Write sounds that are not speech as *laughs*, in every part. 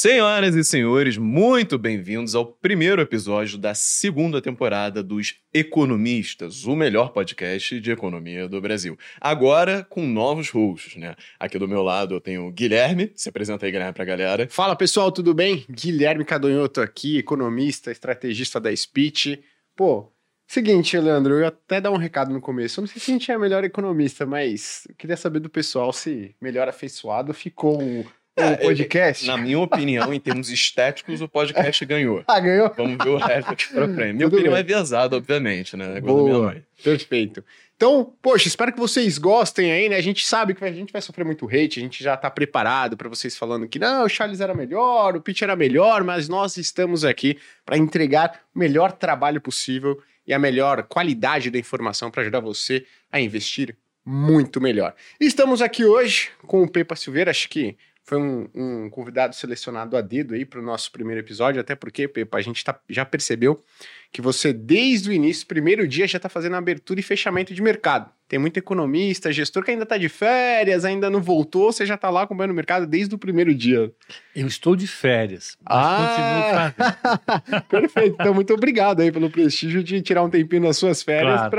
Senhoras e senhores, muito bem-vindos ao primeiro episódio da segunda temporada dos Economistas, o melhor podcast de economia do Brasil. Agora com novos hosts, né? Aqui do meu lado eu tenho o Guilherme, se apresenta aí, Guilherme, pra galera. Fala pessoal, tudo bem? Guilherme Cadonhoto aqui, economista, estrategista da Speech. Pô, seguinte, Leandro, eu ia até dar um recado no começo. Eu não sei se a gente é melhor economista, mas eu queria saber do pessoal se melhor afeiçoado ficou um o podcast. Na minha opinião, em termos estéticos, o podcast ganhou. *laughs* Ah, ganhou? Vamos ver o resto aqui pra frente. Minha Tudo opinião bem. é viesada, obviamente, né? Igual a da minha Boa, mãe. perfeito. Então, poxa, espero que vocês gostem aí, né? A gente sabe que a gente vai sofrer muito hate, a gente já tá preparado pra vocês falando que não, o Charles era melhor, o Pitch era melhor, mas nós estamos aqui pra entregar o melhor trabalho possível e a melhor qualidade da informação pra ajudar você a investir muito melhor. Estamos aqui hoje com o Pepa Silveira, acho que foi um, um convidado selecionado a dedo aí para o nosso primeiro episódio, até porque, Pepa, a gente tá- já percebeu que você, desde o início, primeiro dia, já está fazendo abertura e fechamento de mercado. Tem muito economista, gestor que ainda está de férias, ainda não voltou, você já está lá acompanhando o mercado desde o primeiro dia. Eu estou de férias, mas Ah! *laughs* Perfeito. Então, muito obrigado aí pelo prestígio de tirar um tempinho nas suas férias Claro,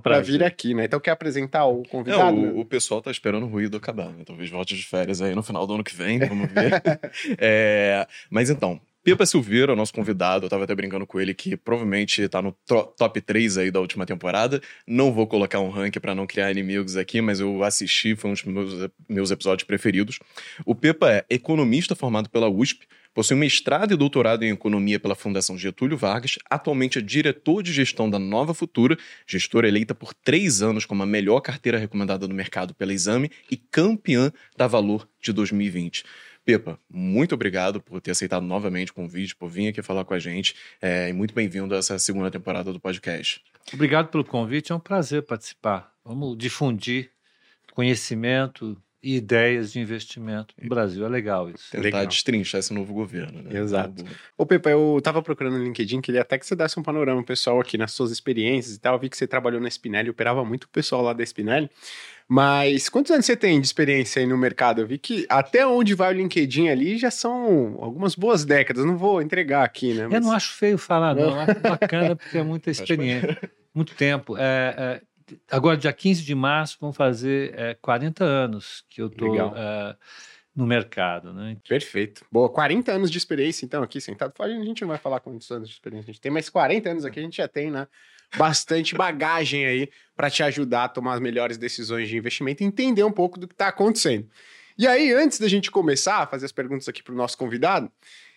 para É um vir aqui, né? Então, quer apresentar o É, convidado? o, o pessoal tá esperando o ruído acabar, né? Talvez volte de férias aí no final do ano que vem, vamos ver. *laughs* É, mas então, Pepa Silveira, nosso convidado, eu tava até brincando com ele que provavelmente tá no top 3 aí da última temporada. Não vou colocar um ranking pra não criar inimigos aqui, mas eu assisti, foi um dos meus, meus episódios preferidos. O Pepa é economista formado pela USP, possui mestrado e doutorado em economia pela Fundação Getúlio Vargas, atualmente é diretor de gestão da Nova Futura, gestora eleita por três anos como a melhor carteira recomendada do mercado pela Exame e campeã da Valor de 2020. Pepa, muito obrigado por ter aceitado novamente o convite, por vir aqui falar com a gente, é, e muito bem-vindo a essa segunda temporada do podcast. Obrigado pelo convite, é um prazer participar. Vamos difundir conhecimento e ideias de investimento no Brasil. É legal isso. Tentar Legal. destrinchar esse novo governo, né? Exato. Tá. Ô, Pepa, eu tava procurando no LinkedIn, queria até que você desse um panorama pessoal aqui nas suas experiências e tal. Eu vi que você trabalhou na Spinelli, operava muito o pessoal lá da Spinelli. Mas quantos anos você tem de experiência aí no mercado? Eu vi que até onde vai o LinkedIn ali já são algumas boas décadas. Não vou entregar aqui, né? Eu não acho feio falar, não. Eu acho bacana porque é muita *laughs* experiência, muito tempo. É, é, agora, dia 15 de março, vão fazer é, 40 anos que eu estou Legal. no mercado. Né? Perfeito. Boa, 40 anos de experiência, então, aqui sentado. A gente não vai falar quantos anos de experiência a gente tem, mas 40 anos aqui a gente já tem, né? Bastante bagagem aí para te ajudar a tomar as melhores decisões de investimento e entender um pouco do que está acontecendo. E aí, antes da gente começar a fazer as perguntas aqui para o nosso convidado,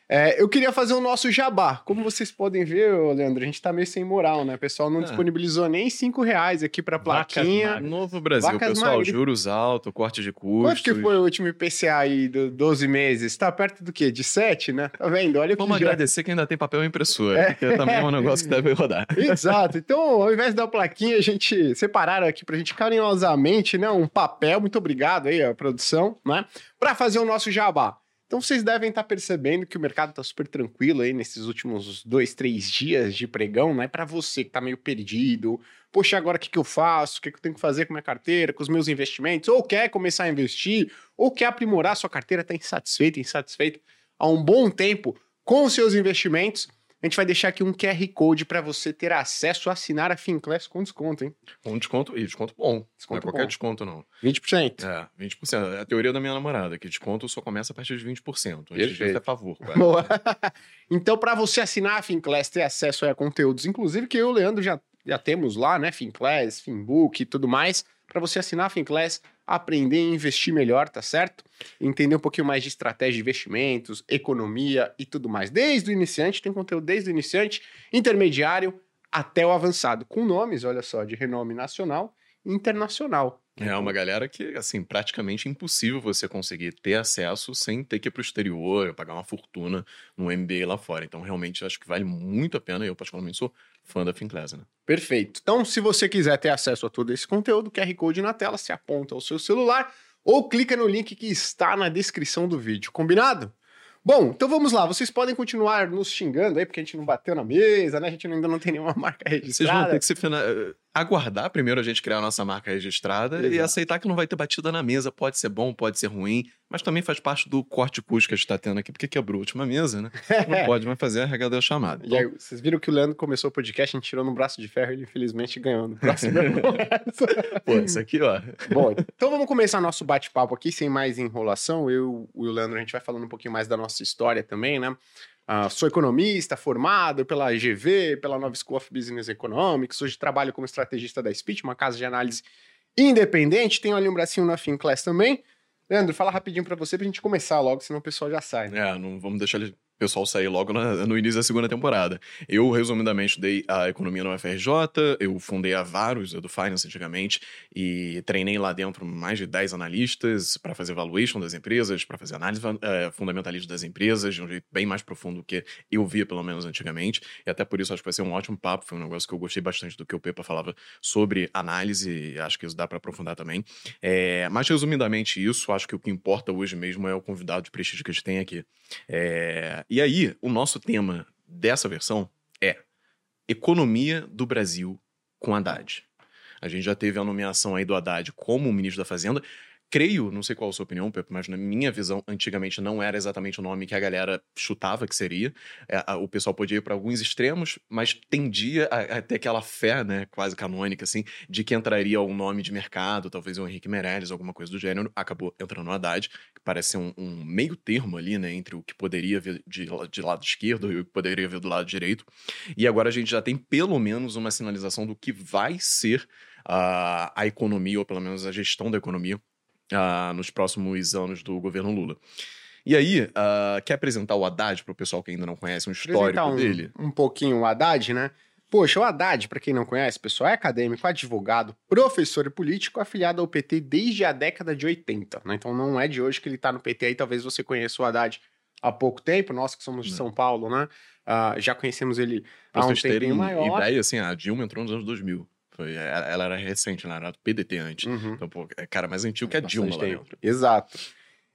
é, eu queria fazer o nosso jabá. Como vocês podem ver, Leandro, a gente tá meio sem moral, né? O pessoal não Ah. disponibilizou nem 5 reais aqui para Vacas plaquinha. magras. Novo Brasil, Vacas pessoal, magras. juros altos, corte de custos. Quanto que foi o último IPCA aí do 12 meses? Tá perto do quê? De 7, né? Tá vendo? Olha o que Vamos já... agradecer que ainda tem papel impressora, É. porque também é um negócio que deve rodar. *laughs* Exato. Então, ao invés da plaquinha, a gente separaram aqui pra gente carinhosamente, né, um papel, muito obrigado aí a produção, né, para fazer o nosso jabá. Então, vocês devem estar percebendo que o mercado tá super tranquilo aí nesses últimos dois, três dias de pregão, né, para você que tá meio perdido. Poxa, agora o que, que eu faço? O que, que eu tenho que fazer com minha carteira, com os meus investimentos? Ou quer começar a investir, ou quer aprimorar sua carteira, tá insatisfeito, insatisfeito há um bom tempo com os seus investimentos. A gente vai deixar aqui um QR Code para você ter acesso a assinar a Finclass com desconto, hein? Um desconto, e desconto bom. Desconto não é qualquer bom. desconto, não. 20%. É, 20%. É a teoria da minha namorada, que desconto só começa a partir de 20%. Antes disso é favor. Boa. *laughs* então, para você assinar a Finclass, ter acesso a conteúdos, inclusive que eu e o Leandro já, já temos lá, né? Finclass, Finbook e tudo mais. Para você assinar a Finclass, aprender a investir melhor, tá certo? Entender um pouquinho mais de estratégia de investimentos, economia e tudo mais. Desde o iniciante, tem conteúdo desde o iniciante, intermediário até o avançado, com nomes, olha só, de renome nacional e internacional. É uma galera que, assim, praticamente impossível você conseguir ter acesso sem ter que ir pro exterior, pagar uma fortuna no MBA lá fora. Então, realmente, acho que vale muito a pena. Eu, particularmente, sou fã da Finclass, né? Perfeito. Então, se você quiser ter acesso a todo esse conteúdo, QR Code na tela, se aponta ao seu celular ou clica no link que está na descrição do vídeo. Combinado? Bom, então vamos lá. Vocês podem continuar nos xingando aí, porque a gente não bateu na mesa, né? A gente ainda não tem nenhuma *laughs* marca Vocês vão registrada. ter que se fina- aguardar primeiro a gente criar a nossa marca registrada e Exato. aceitar que não vai ter batida na mesa. Pode ser bom, pode ser ruim, mas também faz parte do corte custo que a gente tá tendo aqui, porque quebrou a última mesa, né? *laughs* Não pode mais fazer a regra da chamada. E aí, vocês viram que o Leandro começou o podcast, a gente tirou no braço de ferro e ele infelizmente ganhou no próximo. *laughs* Pô, isso aqui, ó. Bom, então vamos começar nosso bate-papo aqui, sem mais enrolação. Eu e o Leandro, a gente vai falando um pouquinho mais da nossa história também, né? Ah, sou economista, formado pela GV, pela Nova School of Business Economics. Hoje trabalho como estrategista da Speech, uma casa de análise independente. Tenho ali um bracinho na Finclass também. Leandro, fala rapidinho pra você pra gente começar logo, senão o pessoal já sai. Né? É, não vamos deixar ele- pessoal sair logo na- no início da segunda temporada. Eu, resumidamente, estudei a economia no UFRJ, eu fundei a Varus, a do Finance antigamente, e treinei lá dentro mais de 10 analistas para fazer valuation das empresas, para fazer análise eh, fundamentalista das empresas, de um jeito bem mais profundo do que eu via, pelo menos antigamente. E até por isso acho que vai ser um ótimo papo, foi um negócio que eu gostei bastante do que o Pepa falava sobre análise, e acho que isso dá para aprofundar também. É, mas, resumidamente, isso, acho que o que importa hoje mesmo é o convidado de prestígio que a gente tem aqui. É, e aí, o nosso tema dessa versão é Economia do Brasil com Haddad. A gente já teve a nomeação aí do Haddad como ministro da Fazenda. Creio, não sei qual a sua opinião, Pepe, mas na minha visão, antigamente não era exatamente o nome que a galera chutava que seria. É, a- o pessoal podia ir para alguns extremos, mas tendia a, ter aquela fé, né, quase canônica, assim, de que entraria um nome de mercado, talvez o Henrique Meirelles, alguma coisa do gênero. Acabou entrando o Haddad, que parece ser um, um meio termo ali, né, entre o que poderia vir de, de lado esquerdo e o que poderia vir do lado direito. E agora a gente já tem pelo menos uma sinalização do que vai ser a, a economia, ou pelo menos a gestão da economia, ah, nos próximos anos do governo Lula. E aí, ah, quer apresentar o Haddad para o pessoal que ainda não conhece um histórico um, dele? um pouquinho o Haddad, né? Poxa, o Haddad, para quem não conhece, pessoal, é acadêmico, advogado, professor e político afiliado ao PT desde a década de 80, né? Então não é de hoje que ele tá no PT aí, talvez você conheça o Haddad há pouco tempo, nós que somos de Não. São Paulo, né? Ah, já conhecemos ele Pra há um tempinho maior. ideia, assim, a Dilma entrou nos anos 2000. Foi, ela ela era recente, ela era do PDT antes. Uhum. Então, pô, é cara mais antigo que a Dilma lá. Exato.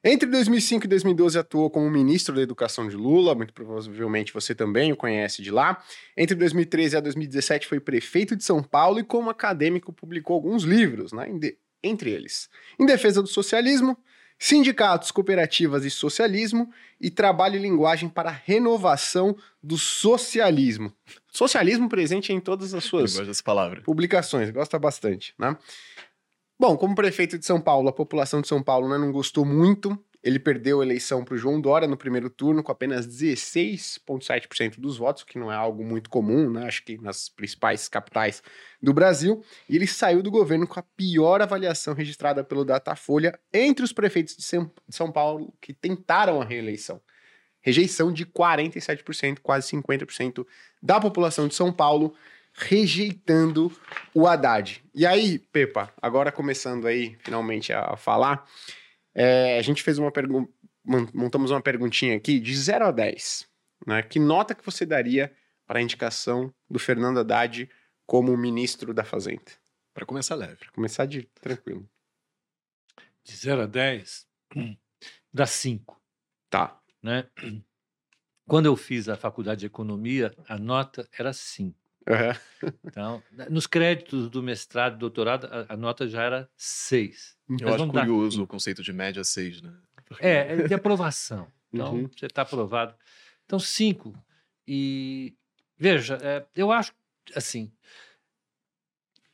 Entre 2005 e 2012 atuou como ministro da Educação de Lula, muito provavelmente você também o conhece de lá. Entre 2013 a 2017 foi prefeito de São Paulo e como acadêmico publicou alguns livros, né? entre eles Em Defesa do Socialismo, Sindicatos, Cooperativas e Socialismo e Trabalho e Linguagem para a Renovação do Socialismo. Socialismo presente em todas as suas publicações, gosta bastante, né? Bom, como prefeito de São Paulo, a população de São Paulo né, não gostou muito. Ele perdeu a eleição para o João Dória no primeiro turno com apenas 16,7% dos votos, que não é algo muito comum, né? Acho que nas principais capitais do Brasil. E ele saiu do governo com a pior avaliação registrada pelo Datafolha entre os prefeitos de São Paulo que tentaram a reeleição. Rejeição de 47%, quase 50% da população de São Paulo rejeitando o Haddad. E aí, Pepa, agora começando aí finalmente a falar, é, a gente fez uma pergunta, montamos uma perguntinha aqui de 0 a 10. Né? Que nota que você daria para a indicação do Fernando Haddad como ministro da Fazenda? Pra começar leve. Pra começar de tranquilo. De 0 a 10, *clears throat* dá 5. Tá. Né? *clears throat* Quando eu fiz a faculdade de economia, a nota era 5. Uhum. Então, nos créditos do mestrado e doutorado, a, a nota já era 6. Eu Mas acho curioso o conceito de média 6, né? Porque- É, é de aprovação. *laughs* Então, Uhum. você está aprovado. Então, cinco. E, veja, é, eu acho, assim,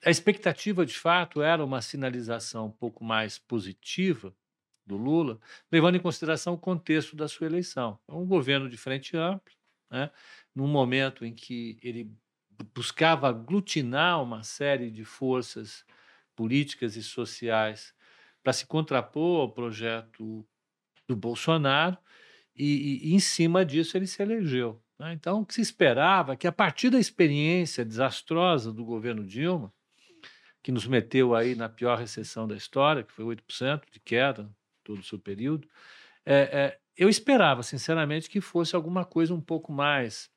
a expectativa, de fato, era uma sinalização um pouco mais positiva do Lula, levando em consideração o contexto da sua eleição. É um governo de frente ampla, né, num momento em que ele buscava aglutinar uma série de forças políticas e sociais para se contrapor ao projeto do Bolsonaro, e, e- e em cima disso ele se elegeu. né? Então, o que se esperava é que, a partir da experiência desastrosa do governo Dilma, que nos meteu aí na pior recessão da história, que foi 8% de queda todo o seu período, é, é, eu esperava, sinceramente, que fosse alguma coisa um pouco mais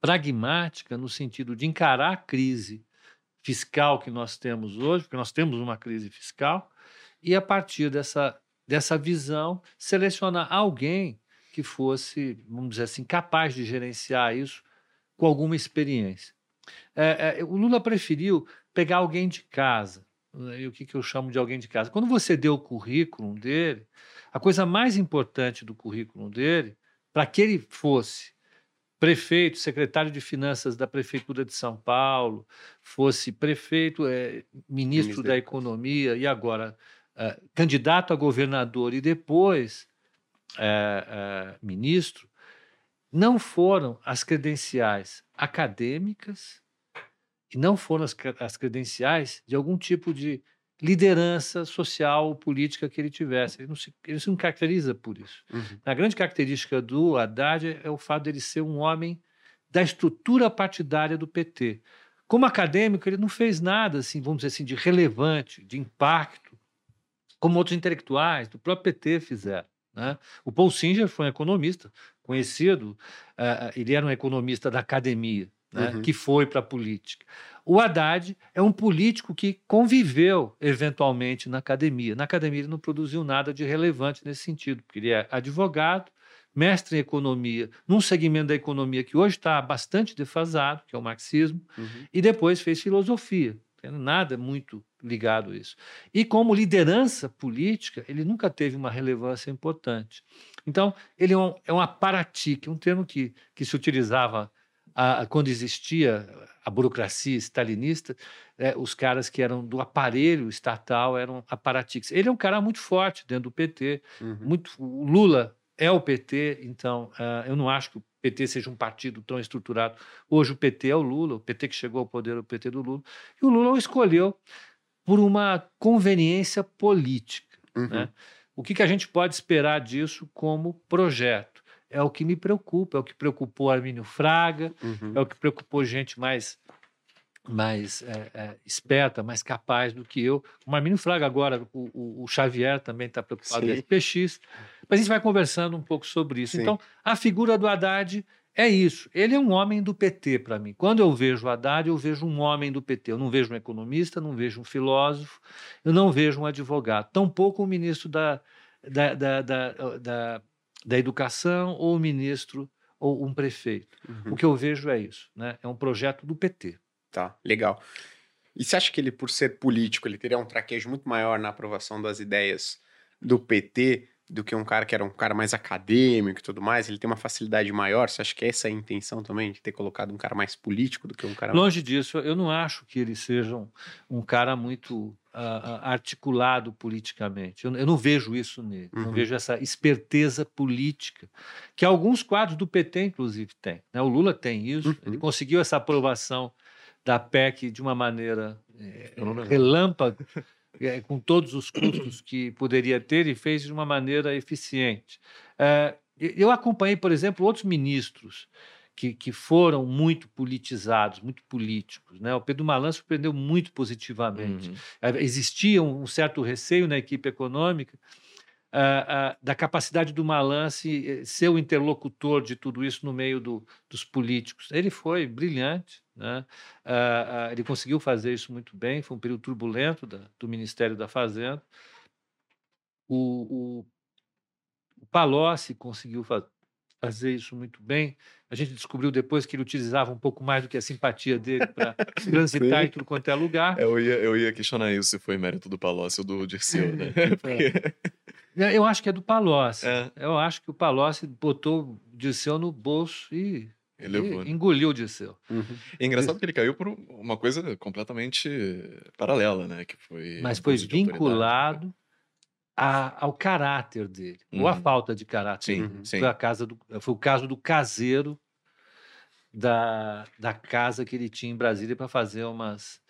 pragmática no sentido de encarar a crise fiscal que nós temos hoje, porque nós temos uma crise fiscal, e a partir dessa, dessa visão, selecionar alguém que fosse, vamos dizer assim, capaz de gerenciar isso com alguma experiência. É, é, o Lula preferiu pegar alguém de casa. né, E o que, que eu chamo de alguém de casa? Quando você deu o currículo dele, a coisa mais importante do currículo dele, para que ele fosse prefeito, secretário de finanças da prefeitura de São Paulo, fosse prefeito, eh, ministro, Ministro da economia e agora eh, candidato a governador e depois eh, ministro, não foram as credenciais acadêmicas e não foram as, as credenciais de algum tipo de liderança social ou política que ele tivesse. Ele não se, ele se não caracteriza por isso. Uhum. A grande característica do Haddad é o fato dele ser um homem da estrutura partidária do PT. Como acadêmico, ele não fez nada, assim, vamos dizer assim, de relevante, de impacto, como outros intelectuais do próprio PT fizeram. Né? O Paul Singer foi um economista conhecido, ah, ele era um economista da academia, né? Uhum. que foi para a política. O Haddad é um político que conviveu eventualmente na academia. Na academia ele não produziu nada de relevante nesse sentido, porque ele é advogado, mestre em economia, num segmento da economia que hoje está bastante defasado, que é o marxismo, Uhum. e depois fez filosofia. Nada muito ligado a isso. E como liderança política, ele nunca teve uma relevância importante. Então, ele é um, é um aparatique, um termo que, que se utilizava a- quando existia a burocracia stalinista, é, os caras que eram do aparelho estatal eram aparatiques. Ele é um cara muito forte dentro do PT, Uhum. muito, o Lula é o PT, então ah, eu não acho que o PT seja um partido tão estruturado. Hoje o PT é o Lula, o PT que chegou ao poder é o PT do Lula, e o Lula o escolheu por uma conveniência política. Uhum. né? O que, que a gente pode esperar disso como projeto? É o que me preocupa, é o que preocupou Armínio Fraga, Uhum. é o que preocupou gente mais mais é, é, esperta, mais capaz do que eu. O Marmínio Fraga agora, o, o- Xavier também está preocupado Sim. com SPX. Mas a gente vai conversando um pouco sobre isso. Sim. Então, a figura do Haddad é isso. Ele é um homem do PT para mim. Quando eu vejo o Haddad, eu vejo um homem do PT. Eu não vejo um economista, não vejo um filósofo, eu não vejo um advogado. Tampouco o ministro da, da, da, da, da, da Educação ou o ministro ou um prefeito. Uhum. O que eu vejo é isso. Né? É um projeto do PT. Tá, legal. E você acha que ele, por ser político, ele teria um traquejo muito maior na aprovação das ideias do PT do que um cara que era um cara mais acadêmico e tudo mais? Ele tem uma facilidade maior? Você acha que essa é a intenção também, de ter colocado um cara mais político do que um cara... Longe disso, eu não acho que ele seja um, um cara muito ah, articulado politicamente. Eu, eu não vejo isso nele. Não Uhum. vejo essa esperteza política, que alguns quadros do PT, inclusive, têm. né? O Lula tem isso. Uhum. Ele conseguiu essa aprovação da PEC de uma maneira não lembro. relâmpago, eh, com todos os custos que poderia ter, e fez de uma maneira eficiente. Eh, eu acompanhei, por exemplo, outros ministros que, que foram muito politizados, muito políticos. Né? O Pedro Malan surpreendeu muito positivamente. Uhum. Eh, Existia um um certo receio na equipe econômica ah, ah, da capacidade do Malan se, eh, ser o interlocutor de tudo isso no meio do- dos políticos. Ele foi brilhante, né? Ah, ele conseguiu fazer isso muito bem, foi um período turbulento da- do Ministério da Fazenda. O, o, o Palocci conseguiu fa- fazer isso muito bem. A gente descobriu depois que ele utilizava um pouco mais do que a simpatia dele para *laughs* transitar em tudo quanto é lugar. Eu, ia, eu ia questionar isso se foi mérito do Palocci ou do Dirceu, né? *laughs* Porque, É, Eu acho que é do Palocci. É. Eu acho que o Palocci botou o Dirceu no bolso e, né? engoliu o Dirceu. Uhum. É engraçado que ele caiu por uma coisa completamente paralela, né? Que foi Mas foi vinculado a- ao caráter dele, ou à Uhum. falta de caráter. Sim, sim. Foi, a casa do, foi o caso do caseiro da, da casa que ele tinha em Brasília para fazer umas,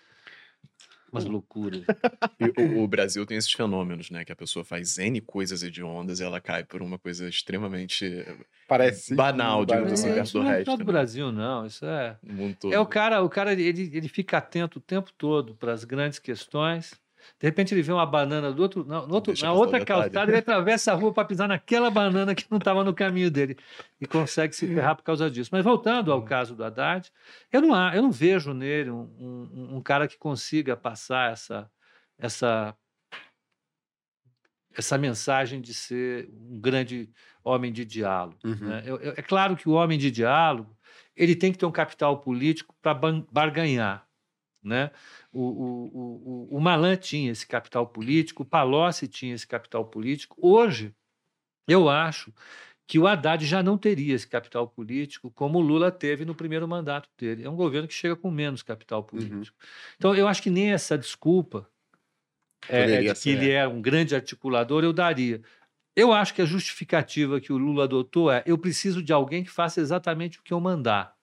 umas loucuras. *laughs* E o, o Brasil tem esses fenômenos, né? Que a pessoa faz N coisas hediondas e ela cai por uma coisa extremamente Parece... Banal, digamos Banal. assim, É, perto do não é resto, só do né? Brasil, não. Isso é. no mundo todo. É o cara, o cara ele, ele fica atento o tempo todo para as grandes questões. De repente ele vê uma banana do outro, outro- na outra calçada, ele atravessa a rua para pisar naquela banana que não estava no caminho dele e consegue se ferrar por causa disso. Mas voltando ao caso do Haddad, eu não, há- eu não vejo nele um, um- um cara que consiga passar essa, essa, essa mensagem de ser um grande homem de diálogo. Uhum. né? Eu- eu- é claro que o homem de diálogo ele tem que ter um capital político para barganhar. Né? O, o, o, o Malan tinha esse capital político, o Palocci tinha esse capital político. Hoje, eu acho que o Haddad já não teria esse capital político como o Lula teve no primeiro mandato dele. É um governo que chega com menos capital uhum. político. Uhum. Então, eu acho que nem essa desculpa é, de que ele é um grande articulador eu daria. Eu acho que a justificativa que o Lula adotou é: eu preciso de alguém que faça exatamente o que eu mandar.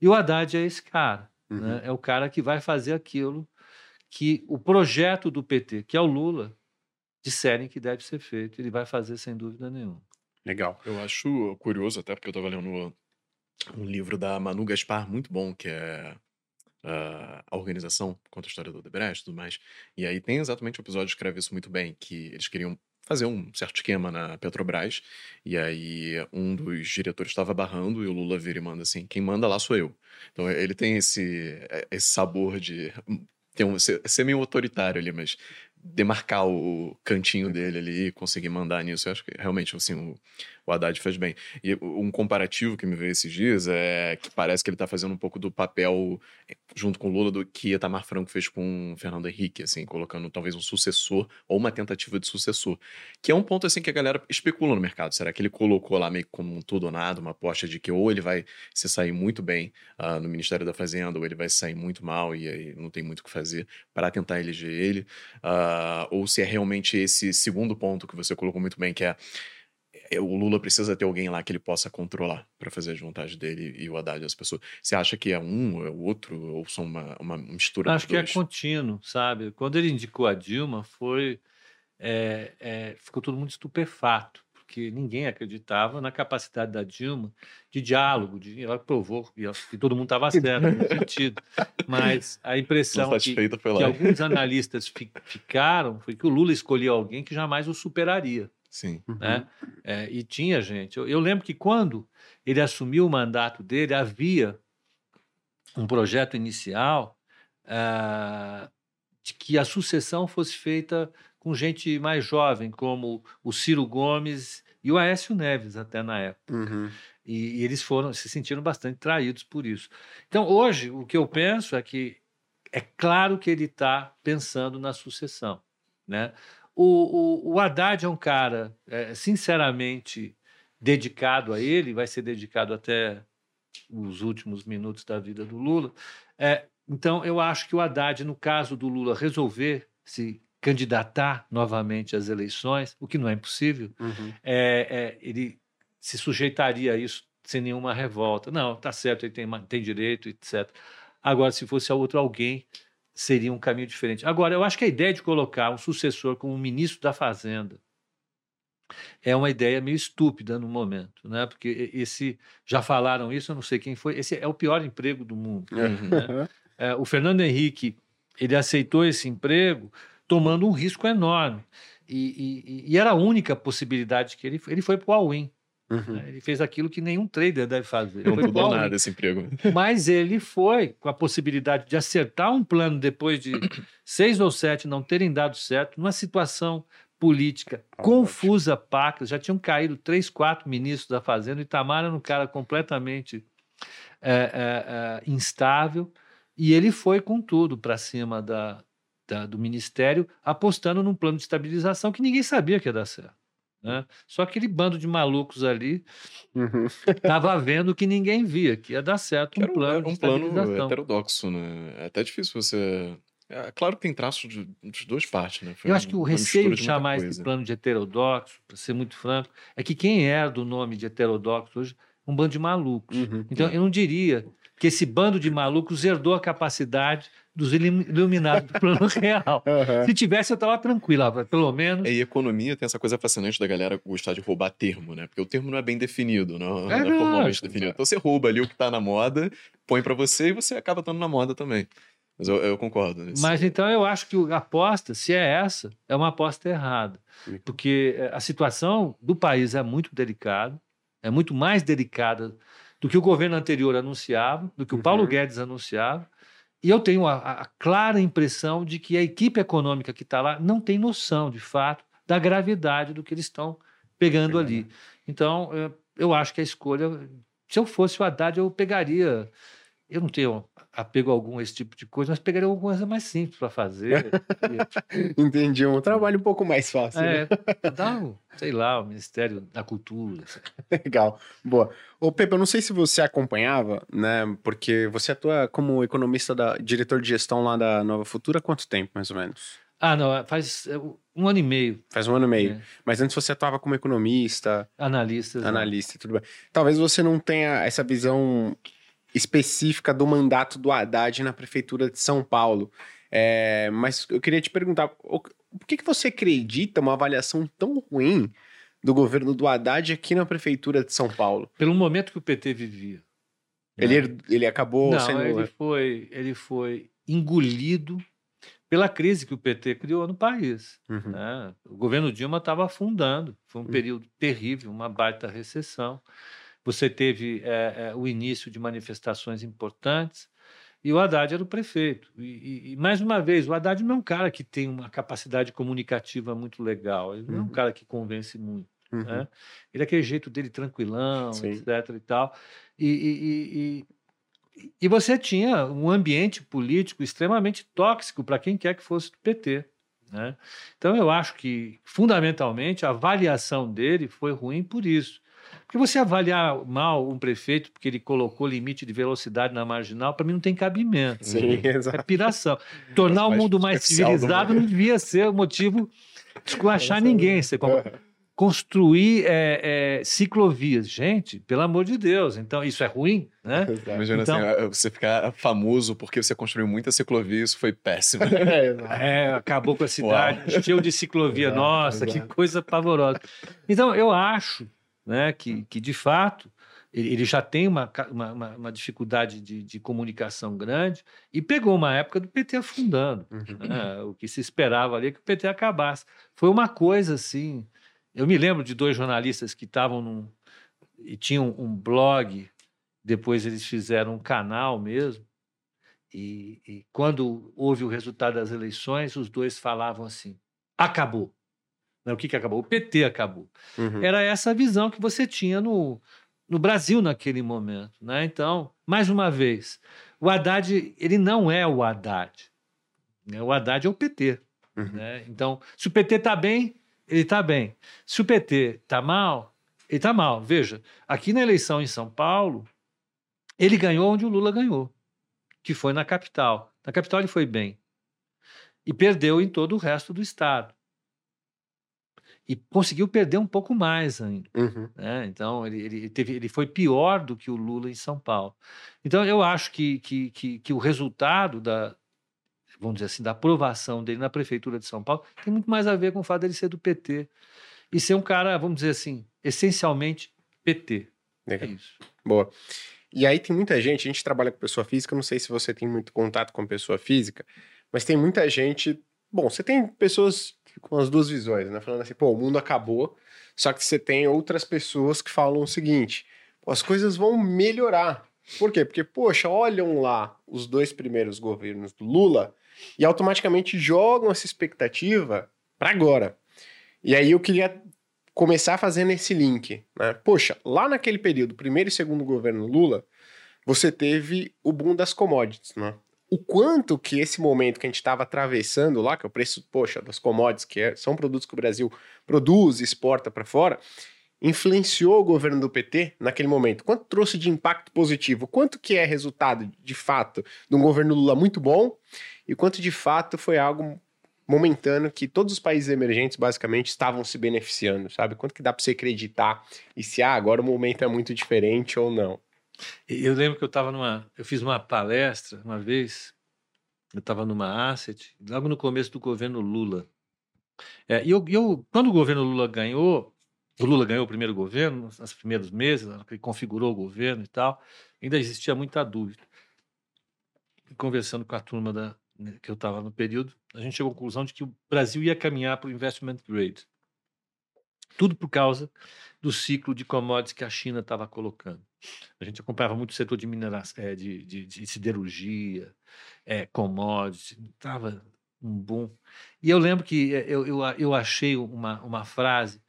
E o Haddad é esse cara. Uhum. Né? É o cara que vai fazer aquilo que o projeto do PT, que é o Lula, disserem que deve ser feito. Ele vai fazer sem dúvida nenhuma. Legal. Eu acho curioso, até porque eu estava lendo um livro da Manu Gaspar, muito bom, que é uh, a organização, conta a história do Odebrecht e tudo mais. E aí tem exatamente o um episódio que escreve isso muito bem, que eles queriam fazer um certo esquema na Petrobras, e aí um dos diretores estava barrando e o Lula vira e manda assim, quem manda lá sou eu. Então ele tem esse, esse sabor de tem um, ser, ser meio autoritário ali, mas demarcar o cantinho dele ali e conseguir mandar nisso. Eu acho que realmente assim, o, o Haddad faz bem. E um comparativo que me veio esses dias é que parece que ele está fazendo um pouco do papel, junto com Lula, do que Itamar Franco fez com Fernando Henrique, assim, colocando talvez um sucessor ou uma tentativa de sucessor. Que é um ponto assim que a galera especula no mercado. Será que ele colocou lá meio como um tudo ou nada, uma aposta de que ou ele vai se sair muito bem uh, no Ministério da Fazenda, ou ele vai sair muito mal e aí não tem muito o que fazer para tentar eleger ele, uh, ou se é realmente esse segundo ponto que você colocou muito bem, que é, o Lula precisa ter alguém lá que ele possa controlar para fazer as vontades dele e o Haddad as pessoas. Você acha que é um, é o outro, ou são uma, uma mistura Acho que é contínuo, sabe? Quando ele indicou a Dilma, foi. É, é, ficou todo mundo estupefato, porque ninguém acreditava na capacidade da Dilma de diálogo, de, ela provou que todo mundo estava certo no *laughs* sentido. Mas a impressão que, que alguns analistas fi, ficaram foi que o Lula escolheu alguém que jamais o superaria. Sim. Né? Uhum. É, e tinha gente. Eu, eu, lembro que quando ele assumiu o mandato dele, havia um projeto inicial uh, de que a sucessão fosse feita com gente mais jovem, como o Ciro Gomes e o Aécio Neves, até na época. Uhum. E, e, eles foram se sentiram bastante traídos por isso. Então, hoje, o que eu penso é que é claro que ele está pensando na sucessão. Né? O, o, o Haddad é um cara, é, sinceramente, dedicado a ele, vai ser dedicado até os últimos minutos da vida do Lula. É, então, eu acho que o Haddad, no caso do Lula, resolver se candidatar novamente às eleições, o que não é impossível, uhum. é, é, ele se sujeitaria a isso sem nenhuma revolta. Não, tá certo, ele tem, tem direito, etc. Agora, se fosse outro alguém, seria um caminho diferente. Agora, eu acho que a ideia de colocar um sucessor como ministro da Fazenda é uma ideia meio estúpida no momento, né? Porque esse já falaram isso, eu não sei quem foi. Esse é o pior emprego do mundo. Né? Uhum. É, o Fernando Henrique ele aceitou esse emprego tomando um risco enorme e, e, e era a única possibilidade que ele ele foi para o All-in. Uhum. Né? Ele fez aquilo que nenhum trader deve fazer. Não mudou nada esse emprego. Mas ele foi com a possibilidade de acertar um plano depois de seis ou sete não terem dado certo, numa situação política ah, confusa, paca. Já tinham caído três, quatro ministros da Fazenda. Itamar era um cara completamente é, é, é, instável. E ele foi com tudo para cima da, da, do ministério, apostando num plano de estabilização que ninguém sabia que ia dar certo. Né? Só aquele bando de malucos ali estava uhum. *laughs* vendo que ninguém via, que ia dar certo um era, plano. um plano heterodoxo, né? É até difícil você. É claro que tem traços de, dos dois partes, né? Foi Eu acho que o receio de chamar esse plano de heterodoxo, para ser muito franco, é que quem era do nome de heterodoxo hoje é um bando de malucos. Uhum, então, eu não diria que esse bando de malucos herdou a capacidade dos iluminados do plano *laughs* real. Uhum. Se tivesse, eu estava tranquila, pelo menos. É, e economia tem essa coisa fascinante da galera gostar de roubar termo, né? Porque o termo não é bem definido, não é, é formalmente definido. Então você rouba ali o que está na moda, põe para você e você acaba estando na moda também. Mas eu, eu concordo. Nesse... Mas então eu acho que a aposta, se é essa, é uma aposta errada. Porque eh, a situação do país é muito delicada, é muito mais delicada do que o governo anterior anunciava, do que o Paulo uhum. Guedes anunciava. E eu tenho a, a, clara impressão de que a equipe econômica que está lá não tem noção, de fato, da gravidade do que eles estão pegando ali. Uhum. Então, eu acho que a escolha, se eu fosse o Haddad, eu pegaria Eu não tenho apego algum a esse tipo de coisa, mas pegaria alguma coisa mais simples para fazer. *laughs* Entendi, um trabalho um pouco mais fácil. É, né? dá, um, sei lá, o Ministério da Cultura. *laughs* Legal, boa. Ô, Pepe, eu não sei se você acompanhava, né? Porque você atua como economista, da, diretor de gestão lá da Nova Futura há quanto tempo, mais ou menos? Ah, não, faz é, um ano e meio. Faz um ano e meio. É. Mas antes você atuava como economista, né? analista e tudo bem. Talvez você não tenha essa visão específica do mandato do Haddad na prefeitura de São Paulo. É, mas eu queria te perguntar, por que, que você acredita uma avaliação tão ruim do governo do Haddad aqui na prefeitura de São Paulo? Pelo momento que o PT vivia. né? Ele, ele acabou Não, sendo. ele foi, ele foi engolido pela crise que o PT criou no país. Uhum. né? O governo Dilma estava afundando, foi um Hum. período terrível, uma baita recessão. Você teve é, é, o início de manifestações importantes e o Haddad era o prefeito. E, e- e, mais uma vez, o Haddad não é um cara que tem uma capacidade comunicativa muito legal, ele não é um Uhum. cara que convence muito. Uhum. né? Ele é aquele jeito dele tranquilão, Sim. etc. e tal. E, e- e- e- e você tinha um ambiente político extremamente tóxico para quem quer que fosse do PT. né? Então eu acho que, fundamentalmente, a avaliação dele foi ruim por isso. Porque você avaliar mal um prefeito porque ele colocou limite de velocidade na marginal, para mim não tem cabimento. Sim, É exato. piração. Tornar o mundo mais civilizado não devia ser o motivo de esculachar ninguém. Você construir é, é, ciclovias. Gente, pelo amor de Deus. Então, isso é ruim, né? Imagina Então- assim, você ficar famoso porque você construiu muita ciclovia, isso foi péssimo. *laughs* É. É, acabou com a cidade, encheu de ciclovia. Exato, Nossa, que coisa pavorosa. Então, eu acho né, que, que, de fato, ele, já tem uma, uma- uma dificuldade de, de comunicação grande e pegou uma época do PT afundando. Uhum. né? O que se esperava ali é que o PT acabasse. Foi uma coisa assim. Eu me lembro de dois jornalistas que estavam num. e tinham um blog, depois eles fizeram um canal mesmo. E, e quando houve o resultado das eleições, os dois falavam assim: acabou. Né, O que, que acabou? O PT acabou. Uhum. Era essa a visão que você tinha no, no Brasil naquele momento. Né? Então, mais uma vez, o Haddad ele não é o Haddad. né? O Haddad é o PT. Uhum. né? Então, se o PT está bem, ele está bem. Se o PT está mal, ele está mal. Veja, aqui na eleição em São Paulo, ele ganhou onde o Lula ganhou, que foi na capital. Na capital ele foi bem. E perdeu em todo o resto do estado. E conseguiu perder um pouco mais ainda. Uhum. né? Então, ele, ele, teve, ele foi pior do que o Lula em São Paulo. Então, eu acho que, que, que, que o resultado da, vamos dizer assim, da aprovação dele na prefeitura de São Paulo tem muito mais a ver com o fato dele ser do PT e ser um cara, vamos dizer assim, essencialmente PT. É Legal. isso. Boa. E aí tem muita gente, a gente trabalha com pessoa física, não sei se você tem muito contato com pessoa física, mas tem muita gente. Bom, você tem pessoas com as duas visões, né? Falando assim, pô, o mundo acabou, só que você tem outras pessoas que falam o seguinte: as coisas vão melhorar. Por quê? Porque, poxa, olham lá os dois primeiros governos do Lula e automaticamente jogam essa expectativa para agora. E aí eu queria começar fazendo esse link, né? Poxa, lá naquele período, primeiro e segundo governo Lula, você teve o boom das commodities, né? O quanto que esse momento que a gente estava atravessando lá, que é o preço, poxa, das commodities, que é- são produtos que o Brasil produz e exporta para fora, influenciou o governo do PT naquele momento? Quanto trouxe de impacto positivo? Quanto que é resultado, de fato, de um governo Lula muito bom e quanto de fato foi algo momentâneo que todos os países emergentes basicamente estavam se beneficiando, sabe? Quanto que dá para você acreditar e se ah, agora o momento é muito diferente ou não? Eu lembro que eu estava numa. Eu fiz uma palestra uma vez, eu estava numa asset, logo no começo do governo Lula. É, e eu, eu, quando o governo Lula ganhou, o Lula ganhou o primeiro governo, nos primeiros meses, ele configurou o governo e tal, ainda existia muita dúvida. Conversando com a turma da, né, que eu estava no período, a gente chegou à conclusão de que o Brasil ia caminhar para o investment grade. Tudo por causa do ciclo de commodities que a China estava colocando. A gente acompanhava muito o setor de mineração, é, de, de, de siderurgia, é, commodities, estava um boom. E eu lembro que é, eu, eu, eu achei uma, uma frase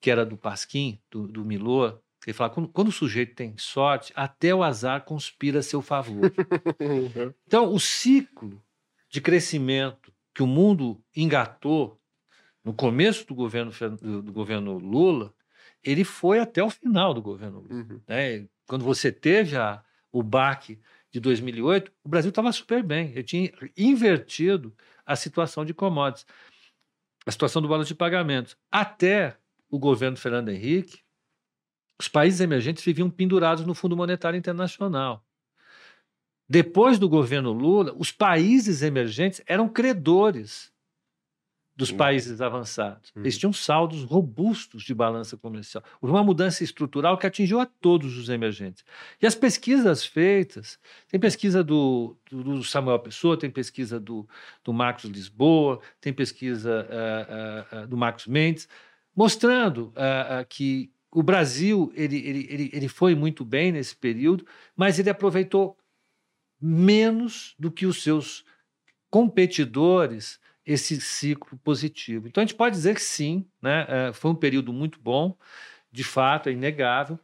que era do Pasquim, do, do Milor, Ele fala, quando, quando o sujeito tem sorte, até o azar conspira a seu favor. então, o ciclo de crescimento que o mundo engatou no começo do governo, do governo Lula, ele foi até o final do governo Lula. Uhum. Né? Quando você teve a, o baque de 2008, o Brasil estava super bem. Eu tinha invertido a situação de commodities, a situação do balanço de pagamentos. Até o governo Fernando Henrique, os países emergentes viviam pendurados no Fundo Monetário Internacional. Depois do governo Lula, os países emergentes eram credores dos países avançados. Uhum. Eles tinham saldos robustos de balança comercial. Houve uma mudança estrutural que atingiu a todos os emergentes. E as pesquisas feitas, tem pesquisa do, do Samuel Pessoa, tem pesquisa do, do Marcos Lisboa, tem pesquisa uh, uh, uh, do Marcos Mendes, mostrando que o Brasil ele, ele, ele, ele foi muito bem nesse período, mas ele aproveitou menos do que os seus competidores esse ciclo positivo. Então a gente pode dizer que sim, né? É, foi um período muito bom, de fato, é inegável.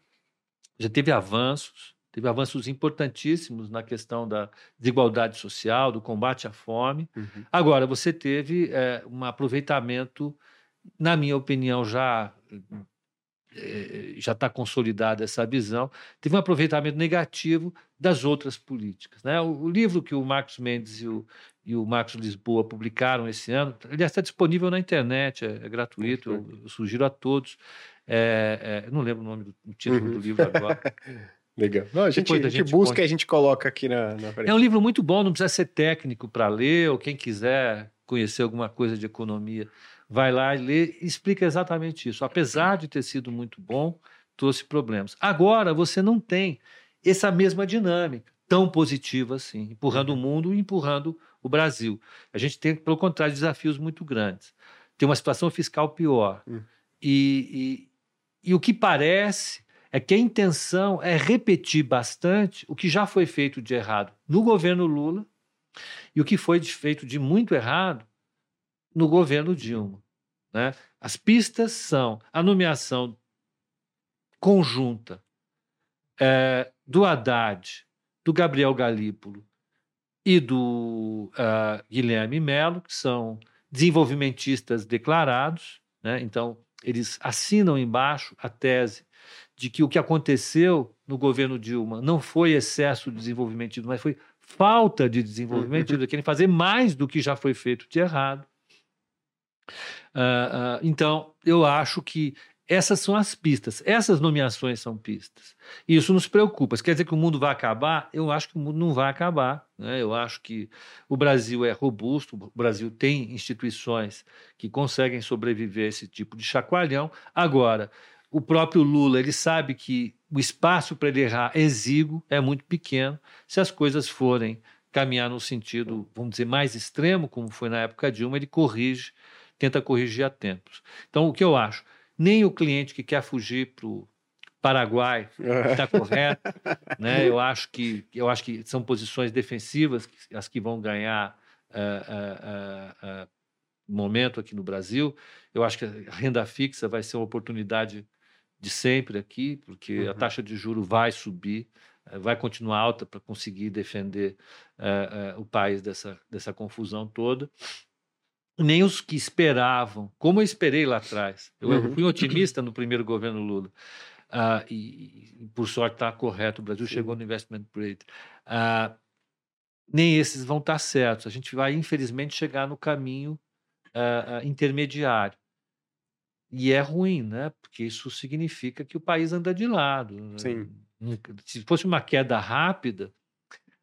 Já teve avanços, teve avanços importantíssimos na questão da desigualdade social, do combate à fome. Uhum. Agora, você teve é, um aproveitamento, na minha opinião, já é, já está consolidada essa visão, teve um aproveitamento negativo das outras políticas. Né? O, o livro que o Marcos Mendes e o, e o Marcos Lisboa publicaram esse ano. Ele está disponível na internet, é, é gratuito, eu, eu, sugiro a todos. É, é, não lembro o nome do, do título uhum. do livro agora. *laughs* Legal. Não, a, gente, a, gente, busca e a gente coloca aqui na, na frente. É um livro muito bom, não precisa ser técnico para ler, ou quem quiser conhecer alguma coisa de economia, vai lá e lê e explica exatamente isso. Apesar de ter sido muito bom, trouxe problemas. Agora você não tem essa mesma dinâmica tão positiva assim, empurrando o mundo e empurrando o Brasil. A gente tem, pelo contrário, desafios muito grandes. Tem uma situação fiscal pior. Hum. E, e, e o que parece é que a intenção é repetir bastante o que já foi feito de errado no governo Lula e o que foi feito de muito errado no governo Dilma. Né? As pistas são a nomeação conjunta é, do Haddad, do Gabriel Galípolo e do uh, Guilherme Melo, que são desenvolvimentistas declarados, né? então eles assinam embaixo a tese de que o que aconteceu no governo Dilma não foi excesso de desenvolvimento, mas foi falta de desenvolvimento, uhum. querem fazer mais do que já foi feito de errado. Uh, uh, então, eu acho que essas são as pistas, essas nomeações são pistas. E isso nos preocupa. Isso quer dizer que o mundo vai acabar? Eu acho que o mundo não vai acabar. Né? Eu acho que o Brasil é robusto, o Brasil tem instituições que conseguem sobreviver a esse tipo de chacoalhão. Agora, o próprio Lula, ele sabe que o espaço para ele errar é exíguo, é muito pequeno. Se as coisas forem caminhar no sentido, vamos dizer, mais extremo, como foi na época Dilma, ele corrige, tenta corrigir a tempos. Então, o que eu acho? Nem o cliente que quer fugir para o Paraguai está correto. *laughs* né? eu, acho que, eu acho que são posições defensivas as que vão ganhar uh, uh, uh, momento aqui no Brasil. Eu acho que a renda fixa vai ser uma oportunidade de sempre aqui, porque uhum. a taxa de juro vai subir, eh, vai continuar alta para conseguir defender eh, eh, o país dessa, dessa confusão toda nem os que esperavam, como eu esperei lá atrás. Eu, uhum. fui otimista no primeiro governo Lula. Uh, e, e, por sorte está correto, o Brasil Sim. chegou no investment grade. Uh, nem esses vão estar tá certos. A gente vai, infelizmente, chegar no caminho uh, intermediário. E é ruim, né? Porque isso significa que o país anda de lado. Né? Sim. Se fosse uma queda rápida,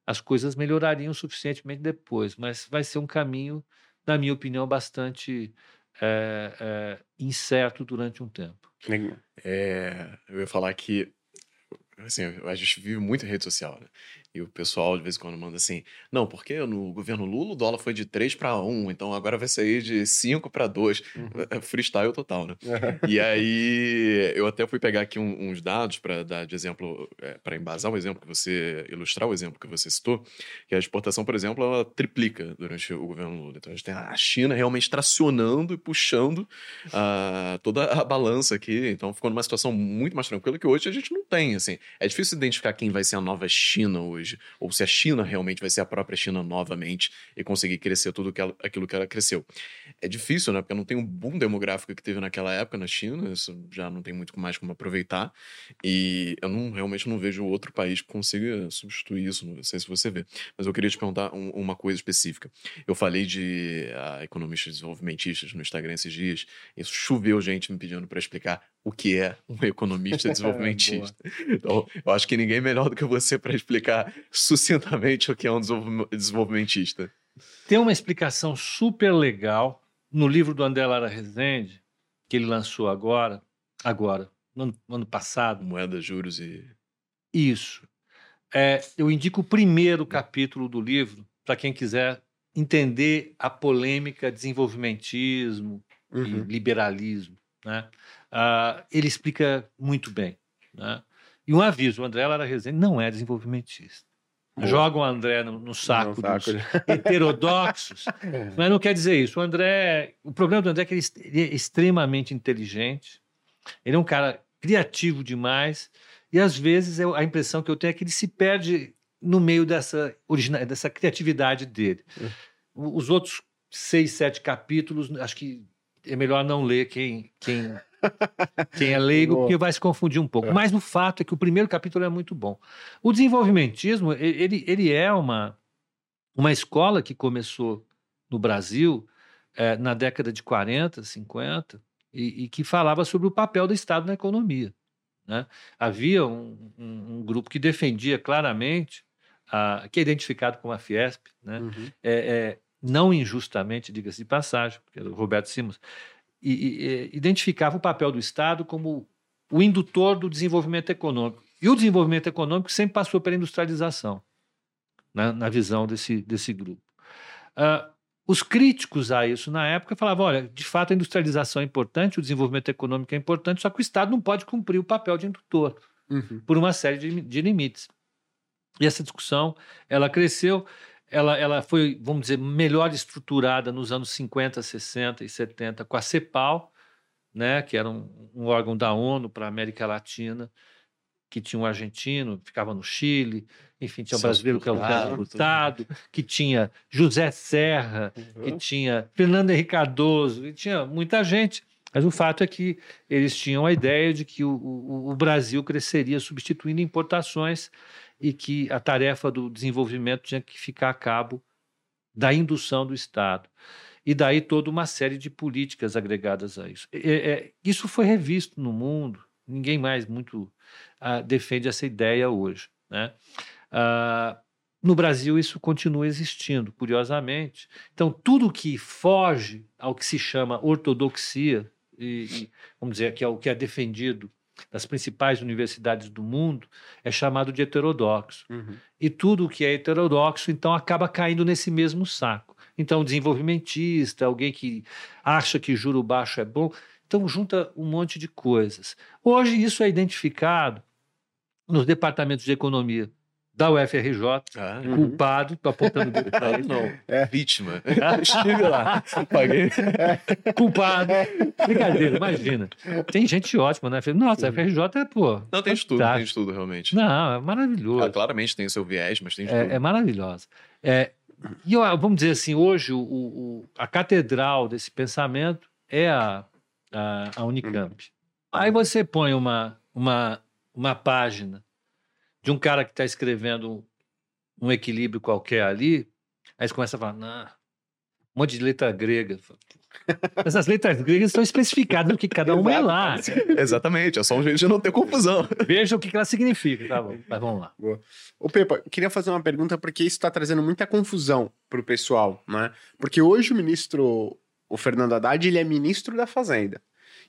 as coisas melhorariam suficientemente depois, mas vai ser um caminho na minha opinião, bastante é, é, incerto durante um tempo. É, eu ia falar que assim, a gente vive muito em rede social, né? E o pessoal, de vez em quando, manda assim: não, porque no governo Lula o dólar foi de 3 para 1, então agora vai sair de 5 para 2. Uhum. É freestyle total, né? Uhum. E aí, eu até fui pegar aqui um, uns dados para dar de exemplo, é, para embasar o exemplo que você, ilustrar o exemplo que você citou, que a exportação, por exemplo, ela triplica durante o governo Lula. Então a gente tem a China realmente tracionando e puxando uh, toda a balança aqui. Então ficou numa situação muito mais tranquila que hoje a gente não tem. Assim. É difícil identificar quem vai ser a nova China hoje, ou se a China realmente vai ser a própria China novamente e conseguir crescer tudo que ela, aquilo que ela cresceu. É difícil, né? Porque não tem um boom demográfico que teve naquela época na China, isso já não tem muito mais como aproveitar. E eu não realmente não vejo outro país que consiga substituir isso. Não sei se você vê. Mas eu queria te perguntar um, uma coisa específica. Eu falei de uh, economistas desenvolvimentistas no Instagram esses dias. Isso choveu gente me pedindo para explicar o que é um *laughs* economista desenvolvimentista. *laughs* então, eu acho que ninguém é melhor do que você para explicar sucintamente o que é um desenvolvimentista. Tem uma explicação super legal no livro do André Lara Rezende, que ele lançou agora, agora, no ano, no ano passado. Moeda, juros e. Isso. É, eu indico o primeiro capítulo do livro para quem quiser entender a polêmica desenvolvimentismo uhum. e liberalismo. Né? Uh, ele explica muito bem. Né? E um aviso: o André Lara Rezende não é desenvolvimentista. Joga o André no, no saco, no dos *laughs* heterodoxos, mas não quer dizer isso. O André, o problema do André é que ele, ele é extremamente inteligente, ele é um cara criativo demais, e às vezes eu, a impressão que eu tenho é que ele se perde no meio dessa, original, dessa criatividade dele. Os outros seis, sete capítulos, acho que é melhor não ler quem, quem, quem é leigo, porque vai se confundir um pouco. É. Mas o fato é que o primeiro capítulo é muito bom. O desenvolvimentismo, ele, ele é uma, uma escola que começou no Brasil é, na década de 40, 50, e, e, que falava sobre o papel do Estado na economia. Né? Havia um, um, um grupo que defendia claramente a, que é identificado como a Fiesp, né? Uhum. É, é, não injustamente, diga-se de passagem, porque era o Roberto Simons, e, e, identificava o papel do Estado como o indutor do desenvolvimento econômico. E o desenvolvimento econômico sempre passou pela industrialização, né, na visão desse, desse grupo. Uh, os críticos a isso na época falavam: olha, de fato a industrialização é importante, o desenvolvimento econômico é importante, só que o Estado não pode cumprir o papel de indutor uhum. por uma série de, de limites. E essa discussão ela cresceu ela, ela foi, vamos dizer, melhor estruturada nos anos 50, 60 e 70 com a CEPAL, né, que era um, um órgão da ONU para a América Latina, que tinha um argentino, ficava no Chile, enfim, tinha um brasileiro que era o deputado, que tinha José Serra, uhum. que tinha Fernando Henrique Cardoso, e tinha muita gente. Mas o fato é que eles tinham a ideia de que o, o, o Brasil cresceria substituindo importações e que a tarefa do desenvolvimento tinha que ficar a cabo da indução do Estado. E daí toda uma série de políticas agregadas a isso. É, é, isso foi revisto no mundo, ninguém mais muito uh, defende essa ideia hoje. Né? Uh, no Brasil, isso continua existindo, curiosamente. Então, tudo que foge ao que se chama ortodoxia, e, e vamos dizer, que é o que é defendido das principais universidades do mundo é chamado de heterodoxo. Uhum. E tudo que é heterodoxo, então, acaba caindo nesse mesmo saco. Então, desenvolvimentista, alguém que acha que juro baixo é bom, então junta um monte de coisas. Hoje isso é identificado nos departamentos de economia da UFRJ, ah, uhum. culpado, tô apontando o dedo para ele. Não, é. vítima. *laughs* Estive lá, paguei. Culpado. Brincadeira, imagina. Tem gente ótima, né? Nossa, a UFRJ é, pô... Não, tem estudo, tem estudo, realmente. Não, é maravilhoso. Ah, claramente tem o seu viés, mas tem estudo. É, é maravilhosa. É, e vamos dizer assim, hoje o, o, a catedral desse pensamento é a, a, a Unicamp. Uhum. Aí você põe uma, uma, uma página de um cara que está escrevendo um equilíbrio qualquer ali, aí você começa a falar, não, um monte de letra grega. *laughs* Essas letras gregas estão especificadas no que cada uma é lá. Exatamente, é só um jeito de não ter confusão. *laughs* Veja o que ela significa, tá bom, mas vamos lá. Boa. Ô Pepa, queria fazer uma pergunta porque isso está trazendo muita confusão para o pessoal, né? Porque hoje o ministro, o Fernando Haddad, ele é ministro da Fazenda.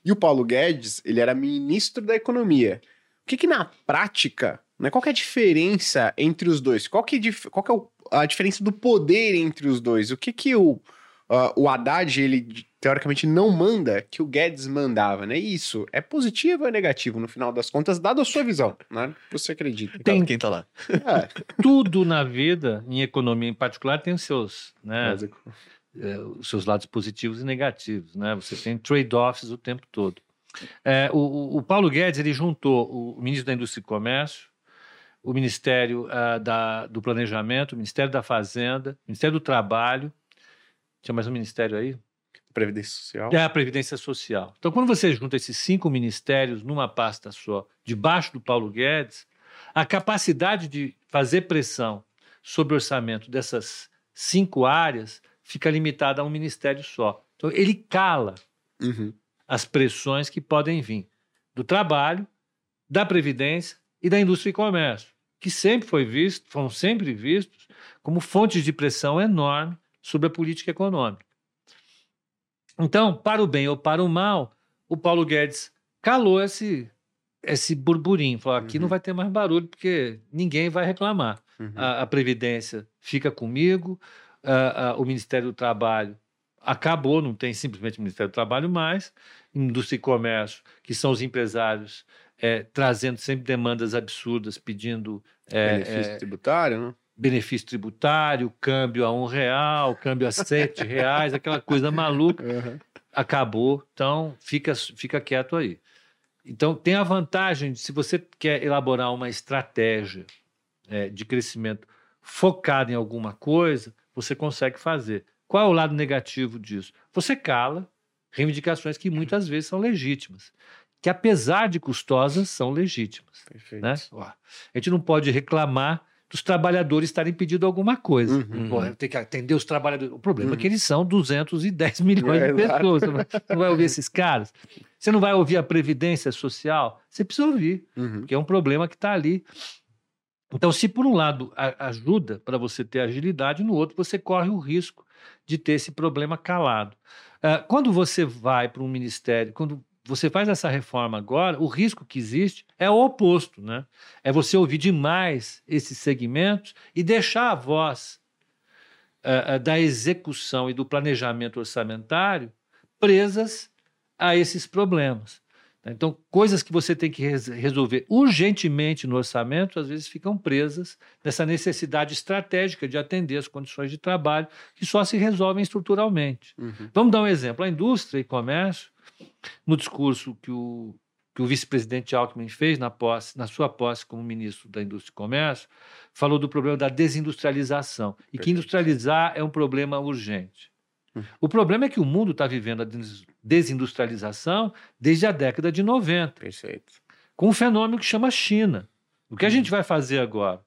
E o Paulo Guedes, ele era ministro da Economia. O que, que na prática Né? Qual que é a diferença entre os dois? Qual que, é, qual que é o, a diferença do poder entre os dois? O que que o, uh, o Haddad, ele teoricamente não manda que o Guedes mandava, né? Isso é positivo ou é negativo no final das contas, dado a sua visão, né? Você acredita? Tem quem tá lá. É. *laughs* Tudo na vida, em economia em particular, tem os seus, né? É, os seus lados positivos e negativos, né? Você tem trade-offs o tempo todo. É, o, o, Paulo Guedes ele juntou o ministro da Indústria e Comércio, o Ministério uh, da, do Planejamento, o Ministério da Fazenda, o Ministério do Trabalho. Tinha mais um ministério aí? Previdência Social. É a Previdência Social. Então, quando você junta esses cinco ministérios numa pasta só, debaixo do Paulo Guedes, a capacidade de fazer pressão sobre o orçamento dessas cinco áreas fica limitada a um ministério só. Então, ele cala uhum. as pressões que podem vir do trabalho, da Previdência e da indústria e comércio, que sempre foi visto, foram sempre vistos como fontes de pressão enorme sobre a política econômica. Então, para o bem ou para o mal, o Paulo Guedes calou esse, esse burburinho. Falou: aqui uhum. não vai ter mais barulho, porque ninguém vai reclamar. Uhum. A, a, Previdência fica comigo, a, a, o Ministério do Trabalho acabou, não tem simplesmente o Ministério do Trabalho mais, Indústria e Comércio, que são os empresários é, trazendo sempre demandas absurdas, pedindo. É, benefício é, tributário, né? benefício tributário, câmbio a um real, câmbio a sete reais, *laughs* aquela coisa maluca. Uhum. Acabou, então fica, fica quieto aí. Então tem a vantagem de se você quer elaborar uma estratégia é, de crescimento focada em alguma coisa, você consegue fazer. Qual é o lado negativo disso? Você cala reivindicações que muitas vezes são legítimas, que apesar de custosas são legítimas. Perfeito. Né? Ó, a gente não pode reclamar dos trabalhadores estarem pedindo alguma coisa. Uhum. Pô, tem que atender os trabalhadores. O problema uhum. é que eles são 210 *laughs* milhões é, de pessoas. Você não vai ouvir esses caras? Você não vai ouvir a Previdência Social? Você precisa ouvir, uhum. porque é um problema que está ali. Então, se por um lado a, ajuda para você ter agilidade, no outro você corre o risco de ter esse problema calado. Uh, quando você vai para um ministério, quando você faz essa reforma agora, o risco que existe é o oposto, né? É você ouvir demais esses segmentos e deixar a voz uh, da execução e do planejamento orçamentário presas a esses problemas. Então, coisas que você tem que res resolver urgentemente no orçamento, às vezes ficam presas nessa necessidade estratégica de atender as condições de trabalho, que só se resolvem estruturalmente. Uhum. Vamos dar um exemplo. A indústria e comércio no discurso que o, que o vice-presidente Alckmin fez na, posse, na sua posse como ministro da Indústria e Comércio, falou do problema da desindustrialização e que industrializar é um problema urgente. O problema é que o mundo está vivendo a desindustrialização desde a década de 90. Perfeito. Com um fenômeno que chama China. O que a gente vai fazer agora?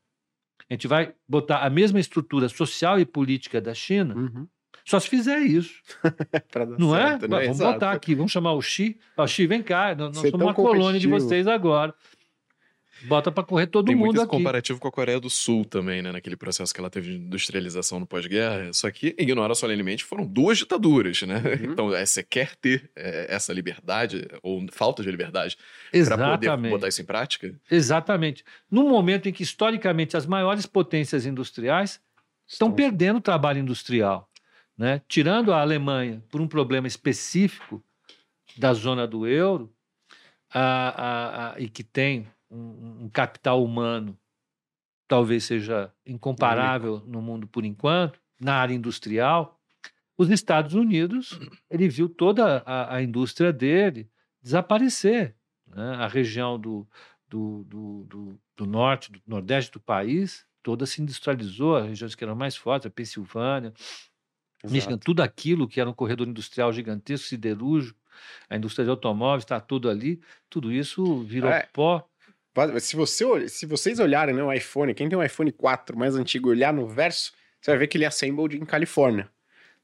A gente vai botar a mesma estrutura social e política da China uhum. Só se fizer isso. *laughs* não é? certo, é? Né? Vamos Exato. botar aqui, vamos chamar o Xi. Ó, Xi, vem cá, nós, nós somos uma colônia de vocês agora. Bota para correr todo Tem mundo muito aqui. comparativo com a Coreia do Sul também, né? Naquele processo que ela teve de industrialização no pós-guerra. Só que, ignora solenemente, foram duas ditaduras, né? Uhum. *laughs* Então, é, você quer ter é, essa liberdade, ou falta de liberdade, para poder botar isso em prática? Exatamente. Num momento em que, historicamente, as maiores potências industriais estão, estão perdendo trabalho industrial. Né? Tirando a Alemanha por um problema específico da zona do euro, a, a, a, e que tem um, um, capital humano talvez seja incomparável no mundo por enquanto, na área industrial, os Estados Unidos, ele viu toda a, indústria dele desaparecer. Né? A região do, do, do, do, do norte, do nordeste do país, toda se industrializou, as regiões que eram mais fortes, a Pensilvânia, Michigan, tudo aquilo que era um corredor industrial gigantesco, siderúrgico, a indústria de automóveis, está tudo ali, tudo isso virou é. pó. Se, você, se vocês olharem né, o iPhone, quem tem um iPhone 4 mais antigo, olhar no verso, você vai ver que ele é assembled em Califórnia.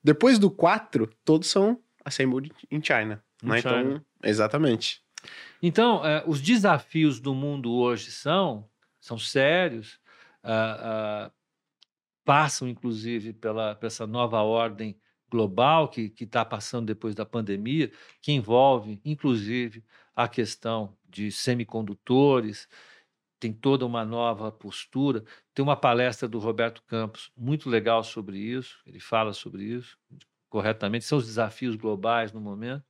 Depois do 4, todos são assembled em China. Em né? China. Então, exatamente. Então, é, os desafios do mundo hoje são, são sérios. Uh, uh, passam, inclusive, pela, por essa nova ordem global que está passando depois da pandemia, que envolve, inclusive, a questão de semicondutores, tem toda uma nova postura. Tem uma palestra do Roberto Campos muito legal sobre isso, ele fala sobre isso corretamente, são os desafios globais no momento.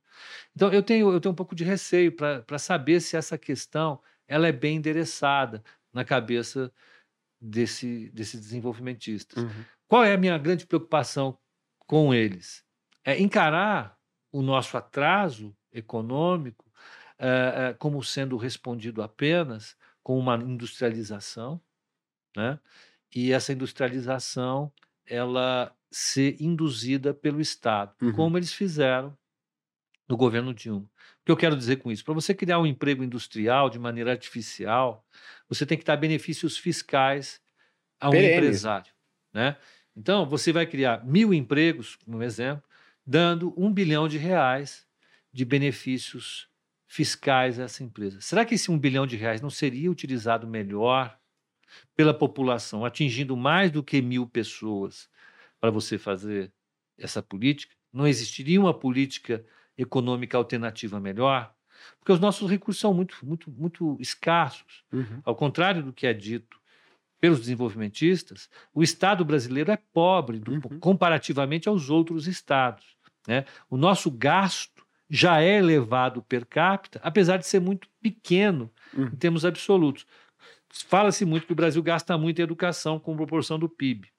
Então, eu tenho, eu tenho um pouco de receio para saber se essa questão ela é bem endereçada na cabeça desse, desses desenvolvimentistas. Uhum. Qual é a minha grande preocupação com eles? É encarar o nosso atraso econômico é, como sendo respondido apenas com uma industrialização, né? E essa industrialização ela ser induzida pelo Estado, uhum. como eles fizeram no governo Dilma. O que eu quero dizer com isso? Para você criar um emprego industrial de maneira artificial, você tem que dar benefícios fiscais a um empresário. Né? Então, você vai criar mil empregos, como exemplo, dando um bilhão de reais de benefícios fiscais a essa empresa. Será que esse um bilhão de reais não seria utilizado melhor pela população, atingindo mais do que mil pessoas para você fazer essa política? Não existiria uma política econômica alternativa melhor? Porque os nossos recursos são muito, muito, muito escassos. Uhum. Ao contrário do que é dito pelos desenvolvimentistas, o Estado brasileiro é pobre do, uhum. comparativamente aos outros estados. Né? O nosso gasto já é elevado per capita, apesar de ser muito pequeno uhum. em termos absolutos. Fala-se muito que o Brasil gasta muito em educação com proporção do PIB.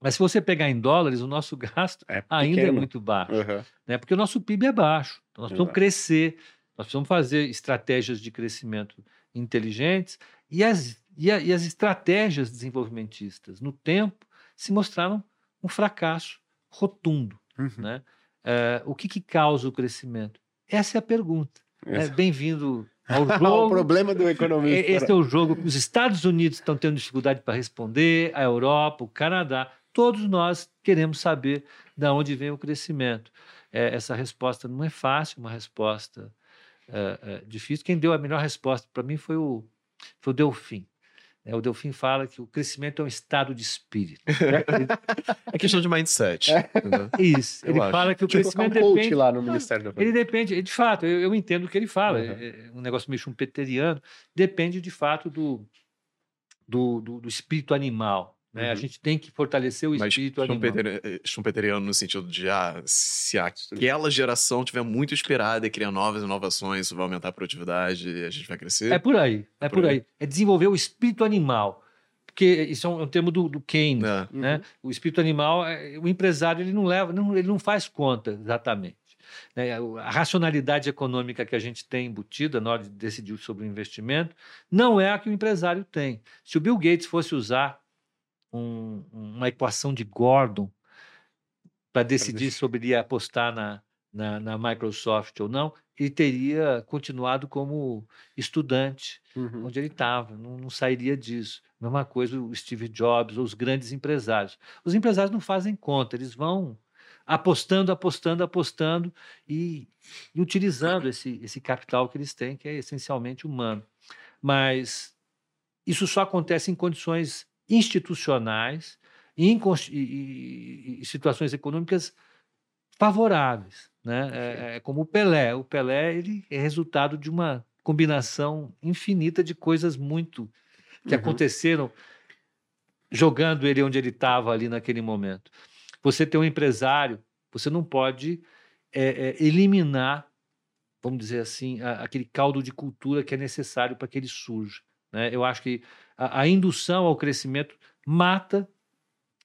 Mas se você pegar em dólares, o nosso *laughs* gasto é ainda é muito baixo. Uhum. Né? Porque o nosso PIB é baixo. Então nós precisamos crescer, nós precisamos fazer estratégias de crescimento inteligentes e as, e, a, e as estratégias desenvolvimentistas, no tempo, se mostraram um fracasso rotundo. Uhum. Né? É, o que, que causa o crescimento? Essa é a pergunta. Né? Bem-vindo *laughs* ao jogo. o problema do economista. Esse é o jogo que os Estados Unidos estão tendo dificuldade para responder, a Europa, o Canadá. Todos nós queremos saber de onde vem o crescimento. É, essa resposta não é fácil, uma resposta é, é, difícil. Quem deu a melhor resposta para mim foi o, foi o Delfim. É, o Delfim fala que o crescimento é um estado de espírito. *laughs* é questão de mindset. É. Isso. Eu ele acho. fala que o tipo, crescimento um depende. lá no Ministério da Ele depende, de fato, eu, eu entendo o que ele fala. Uhum. É um negócio meio chumpeteriano. Depende de fato do, do, do, do espírito animal. Né? Uhum. A gente tem que fortalecer o espírito Mas animal. Eh, schumpeteriano no sentido de, ah, se aquela geração tiver muito inspirada e criar novas inovações, isso vai aumentar a produtividade e a gente vai crescer. É por aí, é, é por, aí. aí. É desenvolver o espírito animal. Porque isso é um, é um termo do, do Keynes, é. né? Uhum. O espírito animal, é, o empresário, ele não leva, não, ele não faz conta exatamente. Né? A racionalidade econômica que a gente tem embutida na hora de decidir sobre o investimento não é a que o empresário tem. Se o Bill Gates fosse usar um, uma equação de Gordon para decidir sobre ele apostar na, na, na, Microsoft ou não, ele teria continuado como estudante, uhum. onde ele estava, não, não, sairia disso. Mesma coisa o Steve Jobs ou os grandes empresários. Os empresários não fazem conta, eles vão apostando, apostando, apostando e, e utilizando esse, esse capital que eles têm, que é essencialmente humano. Mas isso só acontece em condições institucionais e, em, e, e situações econômicas favoráveis. Né? É, é, como o Pelé. O Pelé ele é resultado de uma combinação infinita de coisas muito que uhum. aconteceram jogando ele onde ele estava ali naquele momento. Você tem um empresário, você não pode é, é, eliminar, vamos dizer assim, a, aquele caldo de cultura que é necessário para que ele surja. Né? Eu acho que a, a indução ao crescimento mata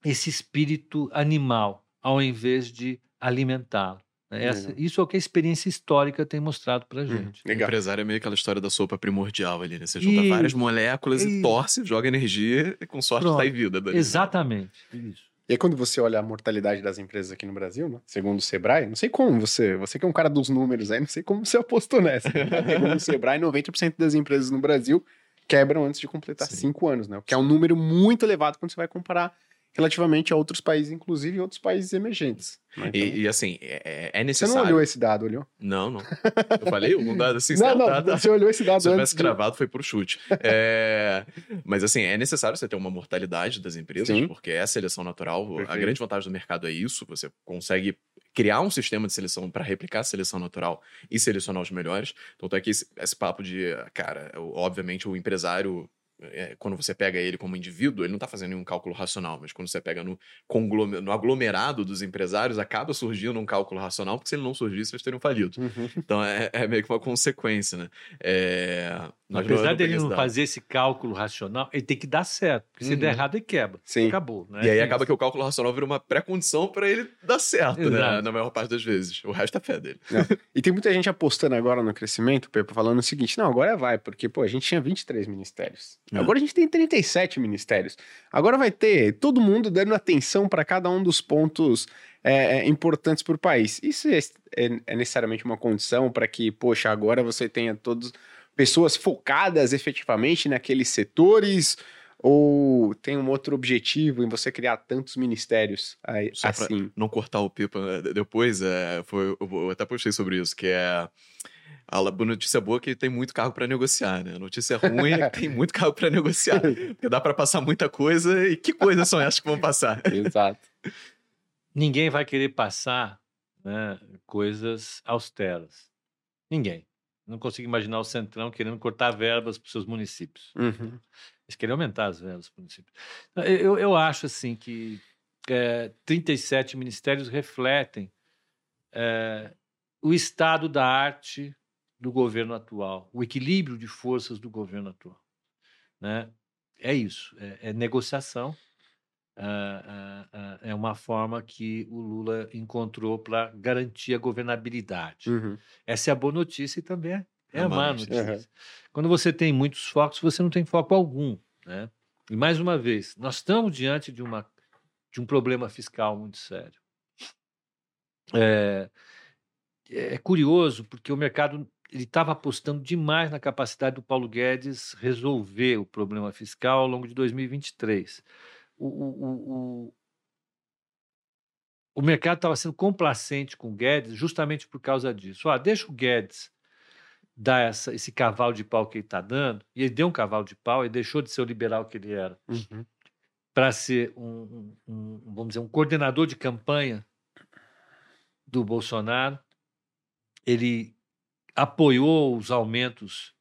esse espírito animal, ao invés de alimentá-lo. Né? Essa, Isso é o que a experiência histórica tem mostrado pra hum, gente. Hum, legal. O empresário é meio aquela história da sopa primordial ali, né? Você junta e... várias moléculas e... e torce, joga energia e com sorte Pronto. sai vida. Dali. Exatamente. Isso. E aí, quando você olha a mortalidade das empresas aqui no Brasil, né? segundo o Sebrae, não sei como você, você que é um cara dos números aí, não sei como você apostou nessa. *laughs* segundo o Sebrae, 90% das empresas no Brasil quebram antes de completar Sim. cinco anos, né? O que é um número muito elevado quando você vai comparar relativamente a outros países, inclusive outros países emergentes. Né? Então, e, e, assim, é, é, necessário. Você não olhou esse dado, olhou? Não, não. Eu falei *laughs* um dado assim, não, não, dado, você olhou esse dado Se eu tivesse cravado, foi por chute. É, mas assim, é necessário você ter uma mortalidade das empresas, Sim. porque é a seleção natural. Perfeito. A grande vantagem do mercado é isso, você consegue criar um sistema de seleção para replicar a seleção natural e selecionar os melhores. Então, tá aqui esse, esse papo de, cara, obviamente o empresário é, quando você pega ele como indivíduo, ele não está fazendo nenhum cálculo racional, mas quando você pega no, no aglomerado dos empresários, acaba surgindo um cálculo racional, porque se ele não surgisse, eles teriam falido. Uhum. Então é, é, meio que uma consequência, né? É, Apesar dele não fazer esse cálculo racional, ele tem que dar certo, porque se der uhum. errado, ele quebra. Sim. Acabou. Né? E aí acaba que o cálculo racional vira uma pré-condição para ele dar certo, né? Na maior parte das vezes. O resto é fé dele. e tem muita gente apostando agora no crescimento, Pepe, falando o seguinte: não, agora vai, porque pô, a gente tinha 23 ministérios. É. Agora a gente tem 37 ministérios. Agora vai ter todo mundo dando atenção para cada um dos pontos é, é importantes para o país. Isso é, é, é, necessariamente uma condição para que, poxa, agora você tenha todos pessoas focadas efetivamente naqueles setores ou tem um outro objetivo em você criar tantos ministérios aí, assim? não cortar o pipa né, depois, é, foi, eu até postei sobre isso, que é a notícia boa é que tem muito carro para negociar, né? A notícia ruim é que tem *laughs* muito carro para negociar. Porque dá para passar muita coisa e que coisas são essas que vão passar? *laughs* Exato. Ninguém vai querer passar né, coisas austeras. Ninguém. Não consigo imaginar o Centrão querendo cortar verbas para os seus municípios. Uhum. Eles querem aumentar as verbas para os municípios. Eu, eu acho assim que é, 37 ministérios refletem é, o estado da arte do governo atual, o equilíbrio de forças do governo atual. Né? É isso, é, é negociação. é uma forma que o Lula encontrou para garantir a governabilidade. Uhum. Essa é a boa notícia e também é, é a má notícia. Uhum. Quando você tem muitos focos, você não tem foco algum. Né? E mais uma vez, nós estamos diante de, uma, de um problema fiscal muito sério. É, é curioso porque o mercado ele estava apostando demais na capacidade do Paulo Guedes resolver o problema fiscal ao longo de 2023. O, o, o, o mercado estava sendo complacente com o Guedes justamente por causa disso. Ah, deixa o Guedes dar essa, esse cavalo de pau que ele está dando, e ele deu um cavalo de pau e deixou de ser o liberal que ele era, uhum. para ser um, um, um, vamos dizer, um coordenador de campanha do Bolsonaro. Ele apoiou os aumentos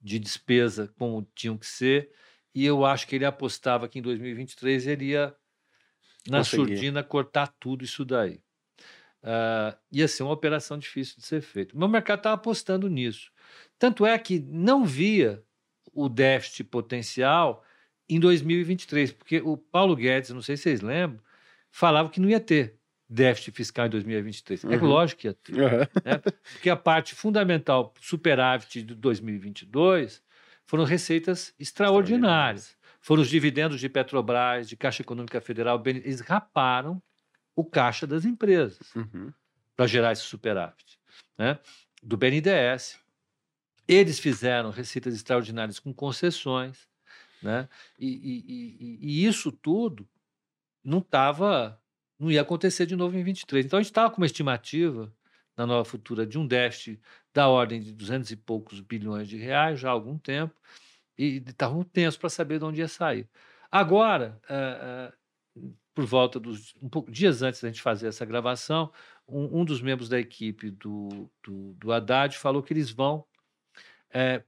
de despesa como tinham que ser, e eu acho que ele apostava que em 2023 ele ia, na Consegui. surdina, cortar tudo isso daí. Uh, ia ser uma operação difícil de ser feita. Mas o mercado estava apostando nisso. Tanto é que não via o déficit potencial em 2023, porque o Paulo Guedes, não sei se vocês lembram, falava que não ia ter déficit fiscal em 2023. É uhum. É lógico que ia ter. Uhum. Né? Porque a parte fundamental superávit de 2022 foram receitas extraordinárias. Foram os dividendos de Petrobras, de Caixa Econômica Federal, eles raparam o caixa das empresas uhum. para gerar esse superávit. Né? Do BNDES. Eles fizeram receitas extraordinárias com concessões. Né? E, e, e, e isso tudo não estava não ia acontecer de novo em 23. Então a gente estava com uma estimativa na nova futura de um déficit da ordem de 200 e poucos bilhões de reais já há algum tempo e estavam tensos para saber de onde ia sair. Agora, uh, uh, por volta dos um pouco dias antes da gente fazer essa gravação, um, um dos membros da equipe do, do, do, Haddad falou que eles vão é,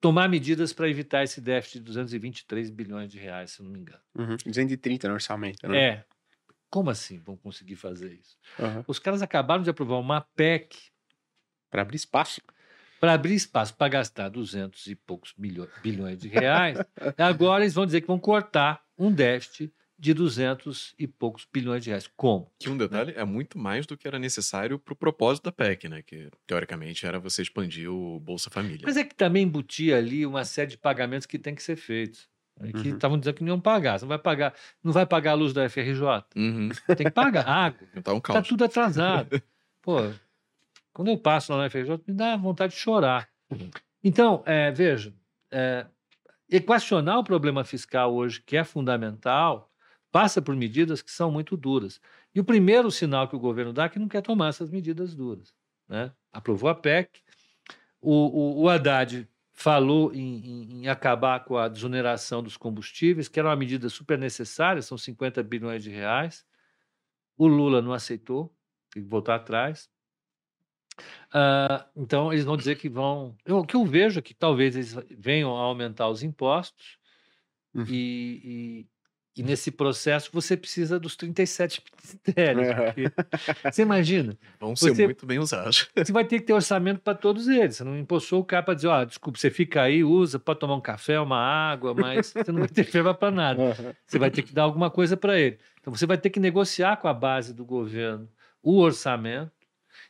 tomar medidas para evitar esse déficit de 223 bilhões de reais, se não me engano. Uhum, 230 no orçamento, né? É, como assim vão conseguir fazer isso? Uhum. Os caras acabaram de aprovar uma PEC. Para abrir espaço. Para abrir espaço, para gastar 200 e poucos bilhões, bilhões de reais. *laughs* agora eles vão dizer que vão cortar um déficit de 200 e poucos bilhões de reais. Como? Que um detalhe é muito mais do que era necessário para o propósito da PEC, né? Que teoricamente era você expandir o Bolsa Família. Mas é que também embutia ali uma série de pagamentos que tem que ser feitos. Que estavam uhum. dizendo que não iam pagar. Você não vai pagar, não vai pagar a luz da FRJ. Uhum. Tem que pagar *laughs* água. Tá, um tá tudo atrasado. Pô, quando eu passo lá na FRJ, me dá vontade de chorar. Então, é, veja, é, equacionar o problema fiscal hoje, que é fundamental, passa por medidas que são muito duras. E o primeiro sinal que o governo dá é que não quer tomar essas medidas duras. Né? Aprovou a PEC, o, o, o Haddad falou em, em, em, acabar com a desoneração dos combustíveis, que era uma medida super necessária, são 50 bilhões de reais. O Lula não aceitou. tem que voltar atrás. Uh, então, eles vão dizer que vão. Eu, o que eu vejo é que talvez eles venham a aumentar os impostos uhum. e, e, nesse processo você precisa dos 37 ministérios. você imagina? Vão ser você, muito bem usados. *laughs* Você vai ter que ter orçamento para todos eles. Você não impulsou o cara para dizer: ó, oh, desculpa, você fica aí, usa, pode tomar um café, uma água, mas você não vai ter *laughs* verba para nada. Uhum. Você vai ter que dar alguma coisa para ele. Então, você vai ter que negociar com a base do governo o orçamento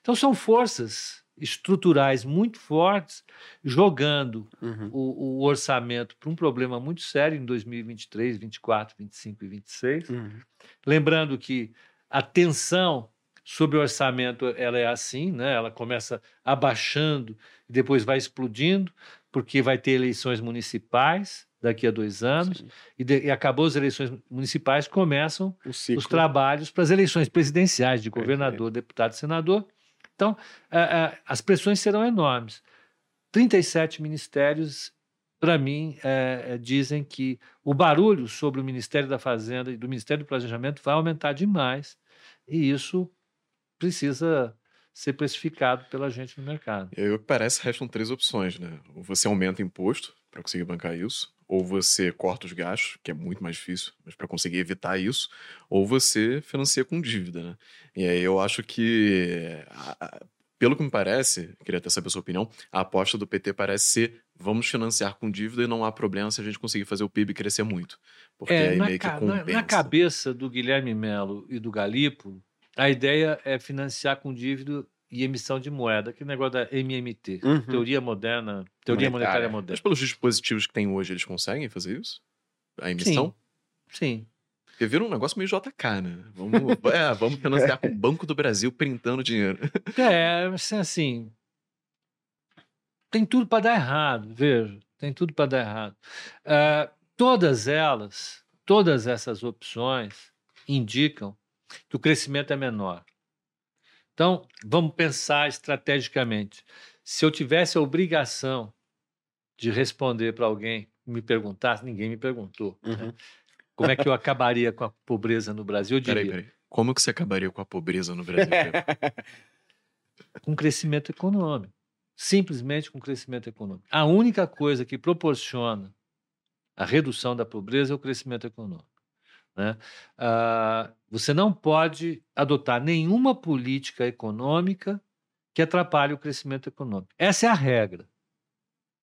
então, são forças estruturais muito fortes jogando uhum. o, o, orçamento para um problema muito sério em 2023, 24, 25 e 26. Uhum. Lembrando que a tensão sobre o orçamento ela é assim, né? ela começa abaixando e depois vai explodindo, porque vai ter eleições municipais daqui a dois anos, e, de, e, acabou as eleições municipais, começam os trabalhos para as eleições presidenciais de governador, deputado e senador, então, é, é, as pressões serão enormes. 37 ministérios, para mim, é, dizem que o barulho sobre o Ministério da Fazenda e do Ministério do Planejamento vai aumentar demais, e isso precisa ser precificado pela gente no mercado. E o que parece, restam três opções, né? Ou você aumenta imposto para conseguir bancar isso, ou você corta os gastos, que é muito mais difícil, mas para conseguir evitar isso, ou você financia com dívida, né? E aí eu acho que, pelo que me parece, queria até saber a sua opinião, a aposta do PT parece ser vamos financiar com dívida e não há problema se a gente conseguir fazer o PIB crescer muito. Porque é, aí meio que compensa. Na, na cabeça do Guilherme Melo e do Galipo, a ideia é financiar com dívida e emissão de moeda, que negócio da MMT, uhum. teoria moderna, teoria monetária, monetária moderna. Mas pelos dispositivos que tem hoje, eles conseguem fazer isso? A emissão? Sim. Sim. Porque vira um negócio meio JK, né? Vamos, *laughs* é, vamos financiar com o Banco do Brasil printando dinheiro. *laughs* É, assim, assim tem tudo para dar errado, veja, tem tudo para dar errado. Uh, todas elas, todas essas opções indicam que o crescimento é menor. Então, vamos pensar estrategicamente. Se eu tivesse a obrigação de responder para alguém me perguntasse, ninguém me perguntou. Né? Uhum. Né? Como é que eu acabaria com a pobreza no Brasil? Eu diria. Peraí, peraí. Como que você acabaria com a pobreza no Brasil? *laughs* com crescimento econômico. Simplesmente com crescimento econômico. A única coisa que proporciona a redução da pobreza é o crescimento econômico. Né? Ah, você não pode adotar nenhuma política econômica que atrapalhe o crescimento econômico. Essa é a regra.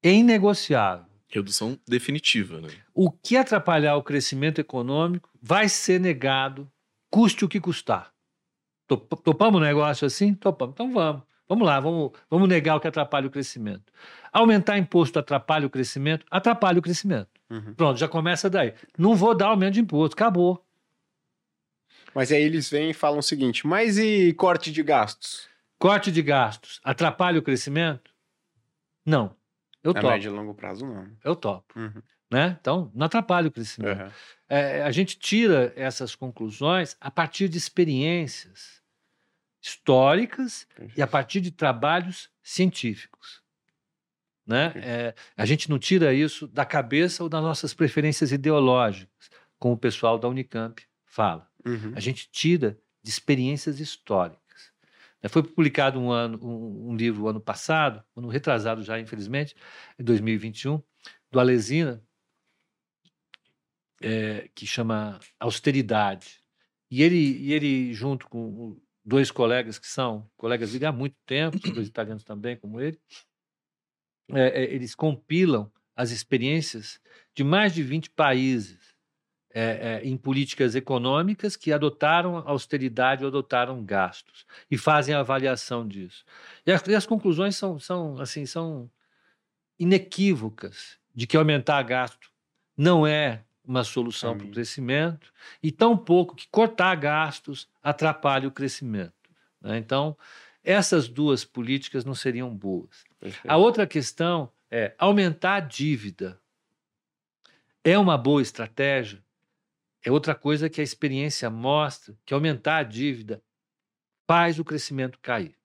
É inegociável. Redução definitiva. Né? O que atrapalhar o crescimento econômico vai ser negado, custe o que custar. Topamos um negócio assim? Topamos. Então vamos. Vamos lá, vamos, vamos negar o que atrapalha o crescimento. Aumentar imposto atrapalha o crescimento? Atrapalha o crescimento. Uhum. Pronto, já começa daí. Não vou dar aumento de imposto, acabou. Mas aí eles vêm e falam o seguinte: mas e corte de gastos? Corte de gastos atrapalha o crescimento? Não. Eu topo. A médio e longo prazo, não. Eu topo. Uhum. Né? Então, não atrapalha o crescimento. Uhum. É, a gente tira essas conclusões a partir de experiências históricas e a partir de trabalhos científicos. Né? É, a gente não tira isso da cabeça ou das nossas preferências ideológicas, como o pessoal da Unicamp fala. Uhum. A gente tira de experiências históricas. Foi publicado um, ano, um, um livro ano passado, ano retrasado já, infelizmente, em 2021, do Alesina, é, que chama Austeridade. E ele, e ele, junto com dois colegas que são colegas de há muito tempo, dois italianos também, como ele, é, é, eles compilam as experiências de mais de 20 países é, é, em políticas econômicas que adotaram austeridade ou adotaram gastos e fazem a avaliação disso. E as, e as conclusões são, são, assim, são inequívocas de que aumentar gasto não é uma solução para o crescimento e tão pouco que cortar gastos atrapalha o crescimento. Né? Então, essas duas políticas não seriam boas. Perfeito. A outra questão é aumentar a dívida. É uma boa estratégia? É outra coisa que a experiência mostra que aumentar a dívida faz o crescimento cair.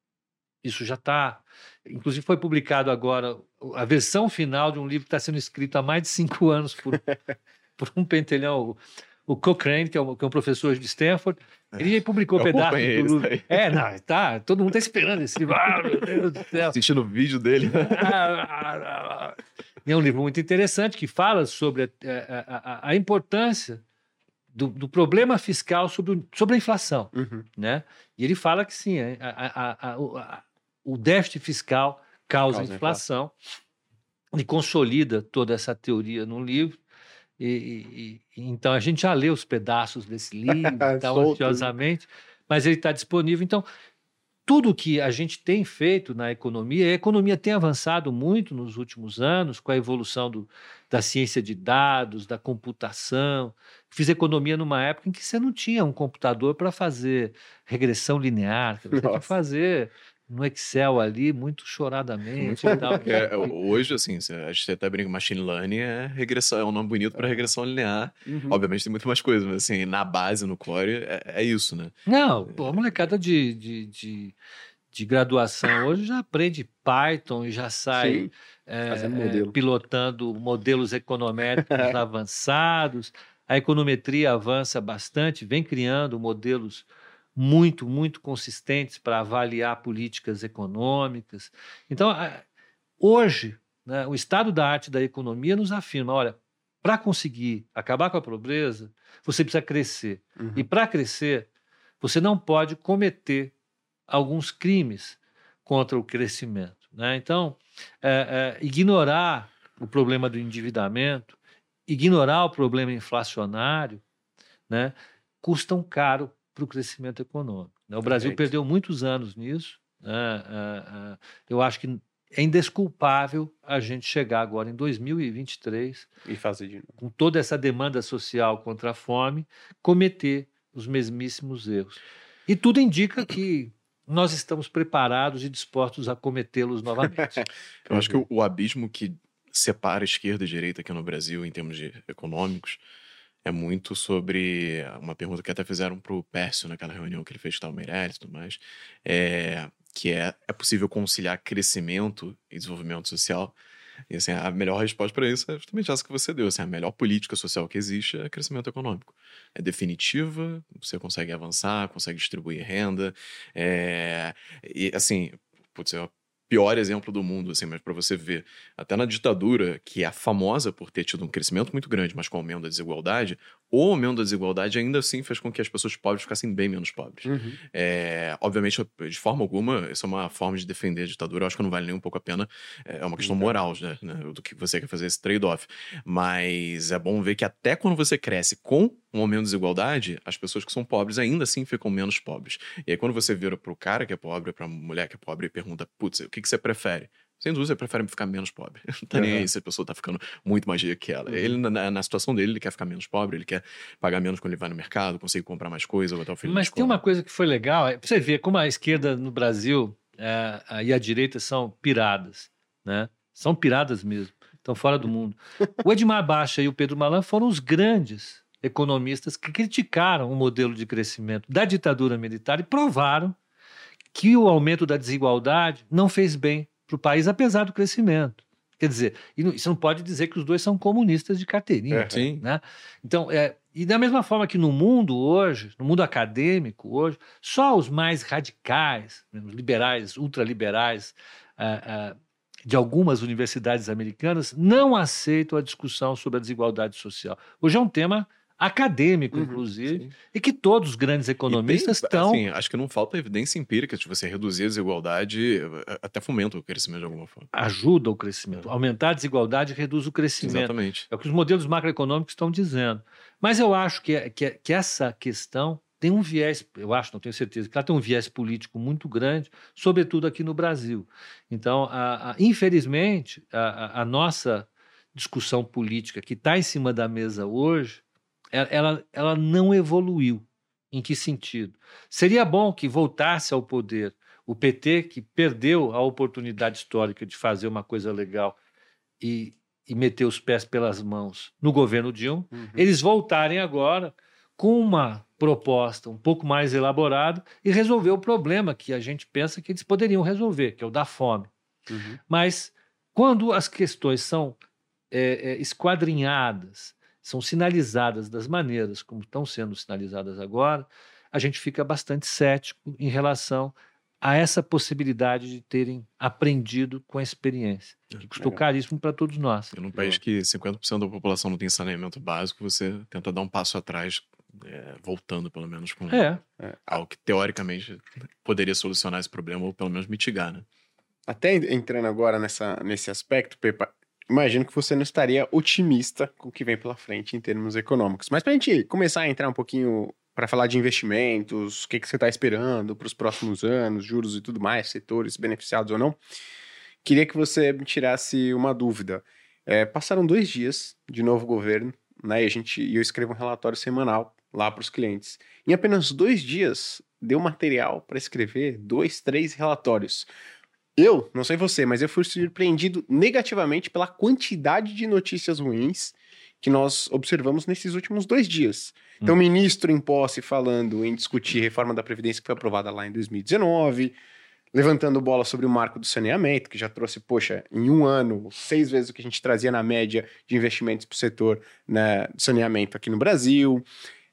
Isso já está. Inclusive, foi publicado agora a versão final de um livro que está sendo escrito há mais de cinco *laughs* anos por, por um pentelhão, o Cochrane, que é um, que é um professor de Stanford, ele publicou Eu acompanhei do... É, não, tá, todo mundo tá esperando esse livro. Ah, meu Deus do céu. Assistindo o vídeo dele. E é um livro muito interessante que fala sobre a, a- a- a importância do, do problema fiscal sobre, sobre a inflação. Uhum. Né? E ele fala que sim, a- a- a- a- o- déficit fiscal causa, Causa inflação e consolida toda essa teoria no livro. E, e- e- então a gente já lê os pedaços desse livro *laughs* e né? ansiosamente, mas ele está disponível. Então, tudo que a gente tem feito na economia, a economia tem avançado muito nos últimos anos com a evolução do- da ciência de dados, da computação. Fiz economia numa época em que você não tinha um computador para fazer regressão linear, você tinha que fazer no Excel ali, muito choradamente e tal. É, hoje, assim, a gente até brinca, machine learning é regressão, é um nome bonito para regressão linear. Uhum. Obviamente tem muito mais coisas, mas assim, na base, no core, é, é isso, né? Não, pô, a molecada de, de, de, de graduação hoje já aprende Python e já sai Sim. é, é, modelo. pilotando modelos econométricos *laughs* avançados. A econometria avança bastante, vem criando modelos muito, muito consistentes para avaliar políticas econômicas. Então, hoje, né, o estado da arte da economia nos afirma: olha, para conseguir acabar com a pobreza, você precisa crescer. Uhum. E para crescer, você não pode cometer alguns crimes contra o crescimento. Né? Então, é, é, ignorar o problema do endividamento, ignorar o problema inflacionário, né, custam caro para o crescimento econômico. né? O Brasil Perfeito. perdeu muitos anos nisso. né? É, é, eu acho que é indesculpável a gente chegar agora em 2023 E fazer de novo. com toda essa demanda social contra a fome, cometer os mesmíssimos erros. E tudo indica que nós estamos preparados e dispostos a cometê-los novamente. *laughs* Eu acho que o, o abismo que separa esquerda e direita aqui no Brasil, em termos de econômicos, é muito sobre uma pergunta que até fizeram pro Pércio naquela reunião que ele fez com o Meirelles e tudo mais, é, que é, é possível conciliar crescimento e desenvolvimento social? E assim, a melhor resposta para isso é justamente essa que você deu. Assim, a melhor política social que existe é crescimento econômico. É definitiva, você consegue avançar, consegue distribuir renda. É, e assim, putz, o pior exemplo do mundo, assim, mas para você ver, até na ditadura, que é famosa por ter tido um crescimento muito grande, mas com o aumento da desigualdade, o aumento da desigualdade ainda assim fez com que as pessoas pobres ficassem bem menos pobres. Uhum. É, obviamente, de forma alguma, isso é uma forma de defender a ditadura. Eu acho que não vale nem um pouco a pena. É uma questão Então. moral, né, né, Do que você quer fazer esse trade-off. Mas é bom ver que até quando você cresce com um aumento de desigualdade, as pessoas que são pobres ainda assim ficam menos pobres. E aí, quando você vira pro cara que é pobre, pra mulher que é pobre e pergunta, putz, o que, que você prefere? Sem dúvida, você prefere ficar menos pobre. *laughs* Não tá nem Uhum. aí se a pessoa tá ficando muito mais rica que ela. Uhum. Ele, na, na situação dele, ele quer ficar menos pobre, ele quer pagar menos quando ele vai no mercado, conseguir comprar mais coisa, botar o filho Mas tem uma coisa que foi legal, é pra você ver como a esquerda no Brasil é, a- e a direita são piradas, né? São piradas mesmo, estão fora do mundo. *laughs* O Edmar Baixa e o Pedro Malan foram os grandes economistas que criticaram o modelo de crescimento da ditadura militar e provaram que o aumento da desigualdade não fez bem para o país, apesar do crescimento. Quer dizer, e não- você não pode dizer que os dois são comunistas de carteirinha. É. Sim. né? Então, é, e da mesma forma que no mundo hoje, no mundo acadêmico hoje, só os mais radicais, né, liberais, ultraliberais, ah, ah, de algumas universidades americanas, não aceitam a discussão sobre a desigualdade social. Hoje é um tema acadêmico, Uhum, inclusive, sim. e que todos os grandes economistas estão. assim, acho que não falta evidência empírica de você reduzir a desigualdade, eh, até fomenta o crescimento de alguma forma. ajuda o crescimento. Aumentar a desigualdade reduz o crescimento. Exatamente. É o que os modelos macroeconômicos estão dizendo. Mas eu acho que, que, que essa questão tem um viés, eu acho, não tenho certeza, que ela tem um viés político muito grande, sobretudo aqui no Brasil. Então, a- a- infelizmente, a, a- a nossa discussão política que está em cima da mesa hoje, ela, ela, não evoluiu. Em que sentido? Seria bom que voltasse ao poder o PT, que perdeu a oportunidade histórica de fazer uma coisa legal e, e meter os pés pelas mãos no governo Dilma, Uhum. eles voltarem agora com uma proposta um pouco mais elaborada e resolver o problema que a gente pensa que eles poderiam resolver, que é o da fome. Uhum. Mas quando as questões são é, é, esquadrinhadas, são sinalizadas das maneiras como estão sendo sinalizadas agora, a gente fica bastante cético em relação a essa possibilidade de terem aprendido com a experiência, que custou caríssimo para todos nós. E num país que 50% da população não tem saneamento básico, você tenta dar um passo atrás, é, voltando pelo menos com É, algo que teoricamente poderia solucionar esse problema ou pelo menos mitigar, né? Até en- entrando agora nessa, nesse aspecto, Pepa, imagino que você não estaria otimista com o que vem pela frente em termos econômicos. Mas para a gente começar a entrar um pouquinho para falar de investimentos, o que, que você está esperando para os próximos anos, juros e tudo mais, setores beneficiados ou não, queria que você me tirasse uma dúvida. É, passaram dois dias de novo governo, né? E a gente, eu escrevo um relatório semanal lá para os clientes. Em apenas dois dias, deu material para escrever dois, três relatórios. Eu, não sei você, mas eu fui surpreendido negativamente pela quantidade de notícias ruins que nós observamos nesses últimos dois dias. Então, Hum. ministro em posse falando em discutir reforma da Previdência que foi aprovada lá em 2019, levantando bola sobre o marco do saneamento, que já trouxe, poxa, em um ano, seis vezes o que a gente trazia na média de investimentos para o setor né, de saneamento aqui no Brasil.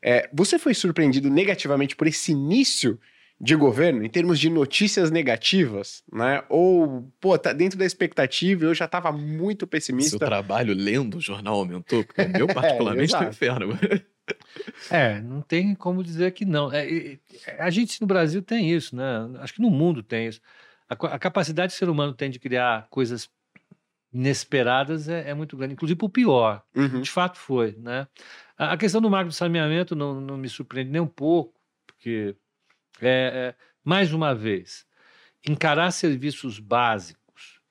É, você foi surpreendido negativamente por esse início de governo, em termos de notícias negativas, né? Ou, pô, tá dentro da expectativa, eu já estava muito Seu pessimista. trabalho lendo o jornal aumentou, porque o meu *laughs* particularmente tá um exato. inferno. É, não tem como dizer que não. É, a gente no Brasil tem isso, né? Acho que no mundo tem isso. A, a capacidade que o ser humano tem de criar coisas inesperadas é, é muito grande, inclusive para o pior. Uhum. De fato foi, né? A, a questão do marco de saneamento não, não me surpreende nem um pouco, porque, é, é, mais uma vez, encarar serviços básicos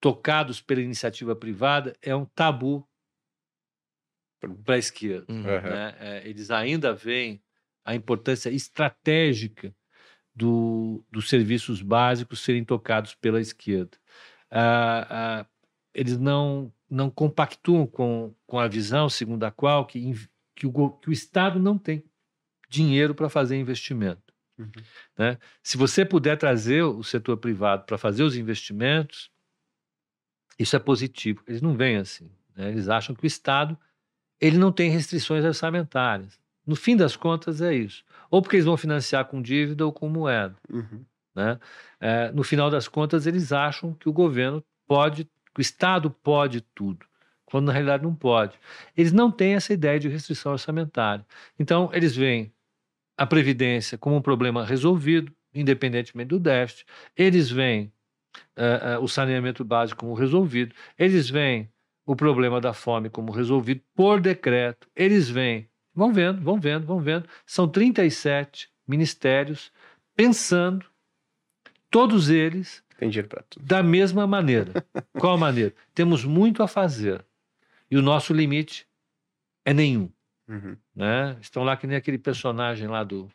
tocados pela iniciativa privada é um tabu para a esquerda Uhum. Né? É, eles ainda veem a importância estratégica do, dos serviços básicos serem tocados pela esquerda. Ah, ah, eles não, não compactuam com, com a visão segundo a qual que, que, o, que o Estado não tem dinheiro para fazer investimento. Uhum. né? Se você puder trazer o setor privado para fazer os investimentos, isso é positivo. Eles não veem assim. né? Eles acham que o Estado ele não tem restrições orçamentárias. No fim das contas, é isso. Ou porque eles vão financiar com dívida ou com moeda. Uhum. Né? É, no final das contas, eles acham que o governo pode, que o Estado pode tudo, quando na realidade não pode. Eles não têm essa ideia de restrição orçamentária. Então, eles veem a Previdência como um problema resolvido, independentemente do déficit. Eles veem eh, eh, o saneamento básico como resolvido. Eles veem o problema da fome como resolvido por decreto. Eles veem, vão vendo, vão vendo, vão vendo. São 37 ministérios pensando, todos eles, Tem dinheiro para tudo. da mesma maneira. *laughs* Qual maneira? Temos muito a fazer. E o nosso limite é nenhum. Uhum. Né? Estão lá que nem aquele personagem lá do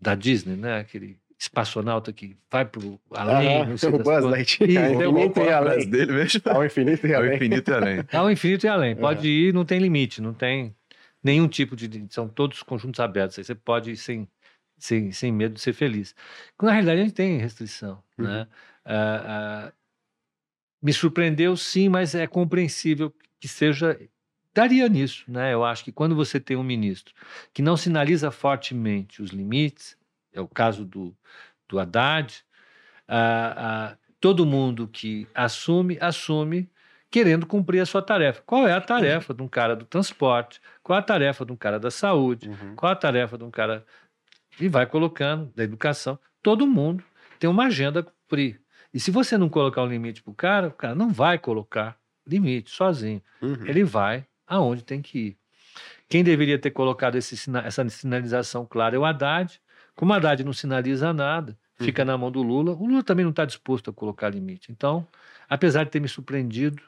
da Disney, né? Aquele espaçonauta que vai pro além, Ah, não sei o das Buzz. Lightyear. Ih, Ao tem infinito e além. dele mesmo? Ao infinito e Ao além. infinito e além. Ao infinito e além. Pode ir, não tem limite, não tem nenhum tipo de. São todos conjuntos abertos. Aí você pode ir sem, sem, sem medo de ser feliz. Na realidade, a gente tem restrição. Uhum. Né? Ah, ah, me surpreendeu, sim, mas é compreensível que seja. Daria nisso, né? Eu acho que quando você tem um ministro que não sinaliza fortemente os limites, é o caso do, do Haddad, ah, ah, todo mundo que assume, assume querendo cumprir a sua tarefa. Qual é a tarefa de um cara do transporte? Qual é a tarefa de um cara da saúde? Uhum. Qual a tarefa de um cara. E vai colocando, da educação. Todo mundo tem uma agenda a cumprir. E se você não colocar um limite para o cara, o cara não vai colocar limite sozinho. Uhum. Ele vai aonde tem que ir. Quem deveria ter colocado esse sina- essa sinalização clara é o Haddad. Como o Haddad não sinaliza nada, fica na mão do Lula, o Lula também não está disposto a colocar limite. Então, apesar de ter me surpreendido,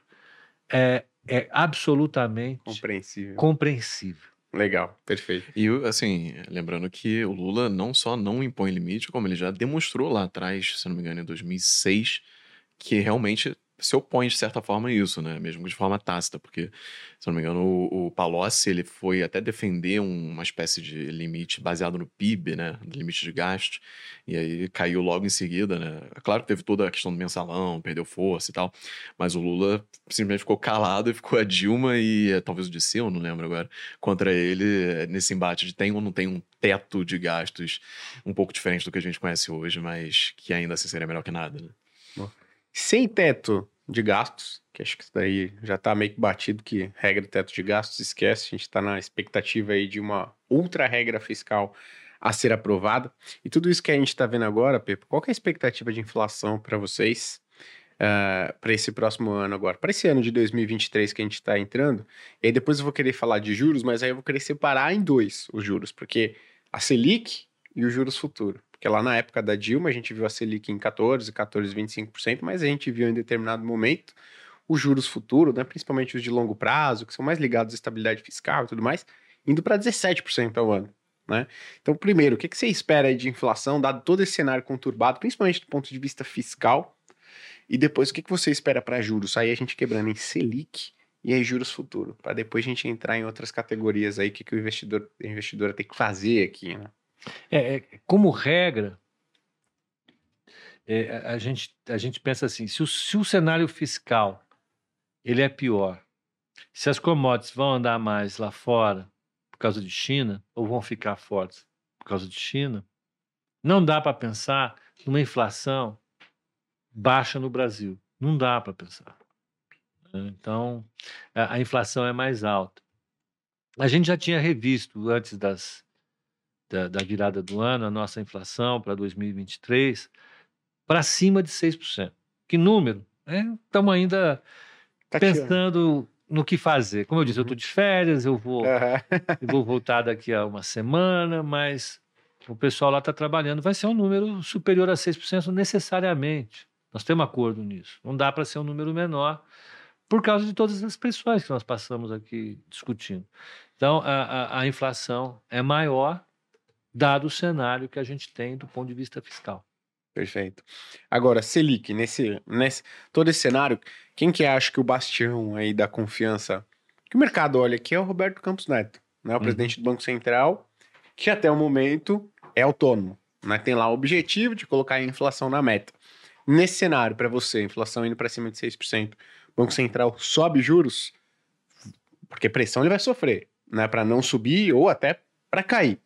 é, é absolutamente Compreensível. compreensível. Legal, perfeito. E, assim, lembrando que o Lula não só não impõe limite, como ele já demonstrou lá atrás, se não me engano, em 2006, que realmente se opõe, de certa forma, a isso, né? Mesmo de forma tácita, porque, se não me engano, o, o Palocci, ele foi até defender um, uma espécie de limite baseado no PIB, né? Limite de gasto, e aí caiu logo em seguida, né? É claro que teve toda a questão do mensalão, perdeu força e tal, mas o Lula simplesmente ficou calado e ficou a Dilma e talvez o Disseu, não lembro agora, contra ele nesse embate de tem ou não tem um teto de gastos um pouco diferente do que a gente conhece hoje, mas que ainda assim seria melhor que nada, né? Sem teto de gastos, que acho que isso daí já está meio que batido que regra de teto de gastos esquece, a gente está na expectativa aí de uma outra regra fiscal a ser aprovada. E tudo isso que a gente está vendo agora, Pepe, qual é a expectativa de inflação para vocês uh, ah, para esse próximo ano agora? Para esse ano de 2023 que a gente está entrando, e aí depois eu vou querer falar de juros, mas aí eu vou querer separar em dois os juros, porque a Selic e os juros futuros. Porque lá na época da Dilma a gente viu a Selic em 14, 14, 25%, mas a gente viu em determinado momento os juros futuros, né, principalmente os de longo prazo, que são mais ligados à estabilidade fiscal e tudo mais, indo para 17% ao ano. Né? Então, primeiro, o que, que você espera de inflação, dado todo esse cenário conturbado, principalmente do ponto de vista fiscal? E depois, o que, que você espera para juros? Aí a gente quebrando em Selic e aí juros futuro, para depois a gente entrar em outras categorias aí, o que, que o investidor, investidora tem que fazer aqui, né? É, é, como regra, é, a, gente, a gente pensa assim: se o, se o cenário fiscal ele é pior, se as commodities vão andar mais lá fora por causa de China, ou vão ficar fortes por causa de China, não dá para pensar numa inflação baixa no Brasil. Não dá para pensar. Então, a, a inflação é mais alta. A gente já tinha revisto antes das da, da virada do ano, a nossa inflação para 2023 para cima de 6%. Que número? Estamos é, ainda tá pensando no que fazer. Como eu disse, eu estou uhum. de férias, eu vou, uhum. eu vou voltar daqui a uma semana, mas o pessoal lá está trabalhando. Vai ser um número superior a 6% necessariamente. Nós temos acordo nisso. Não dá para ser um número menor por causa de todas as pressões que nós passamos aqui discutindo. Então, a, a, a inflação é maior dado o cenário que a gente tem do ponto de vista fiscal. Perfeito. Agora, Selic, nesse, nesse todo esse cenário, quem que acha que o bastião aí da confiança que o mercado olha aqui é o Roberto Campos Neto, né, o uhum. presidente do Banco Central, que até o momento é autônomo, né, tem lá o objetivo de colocar a inflação na meta. Nesse cenário, para você, inflação indo para cima de 6%, o Banco Central sobe juros, porque pressão ele vai sofrer, né, para não subir ou até para cair.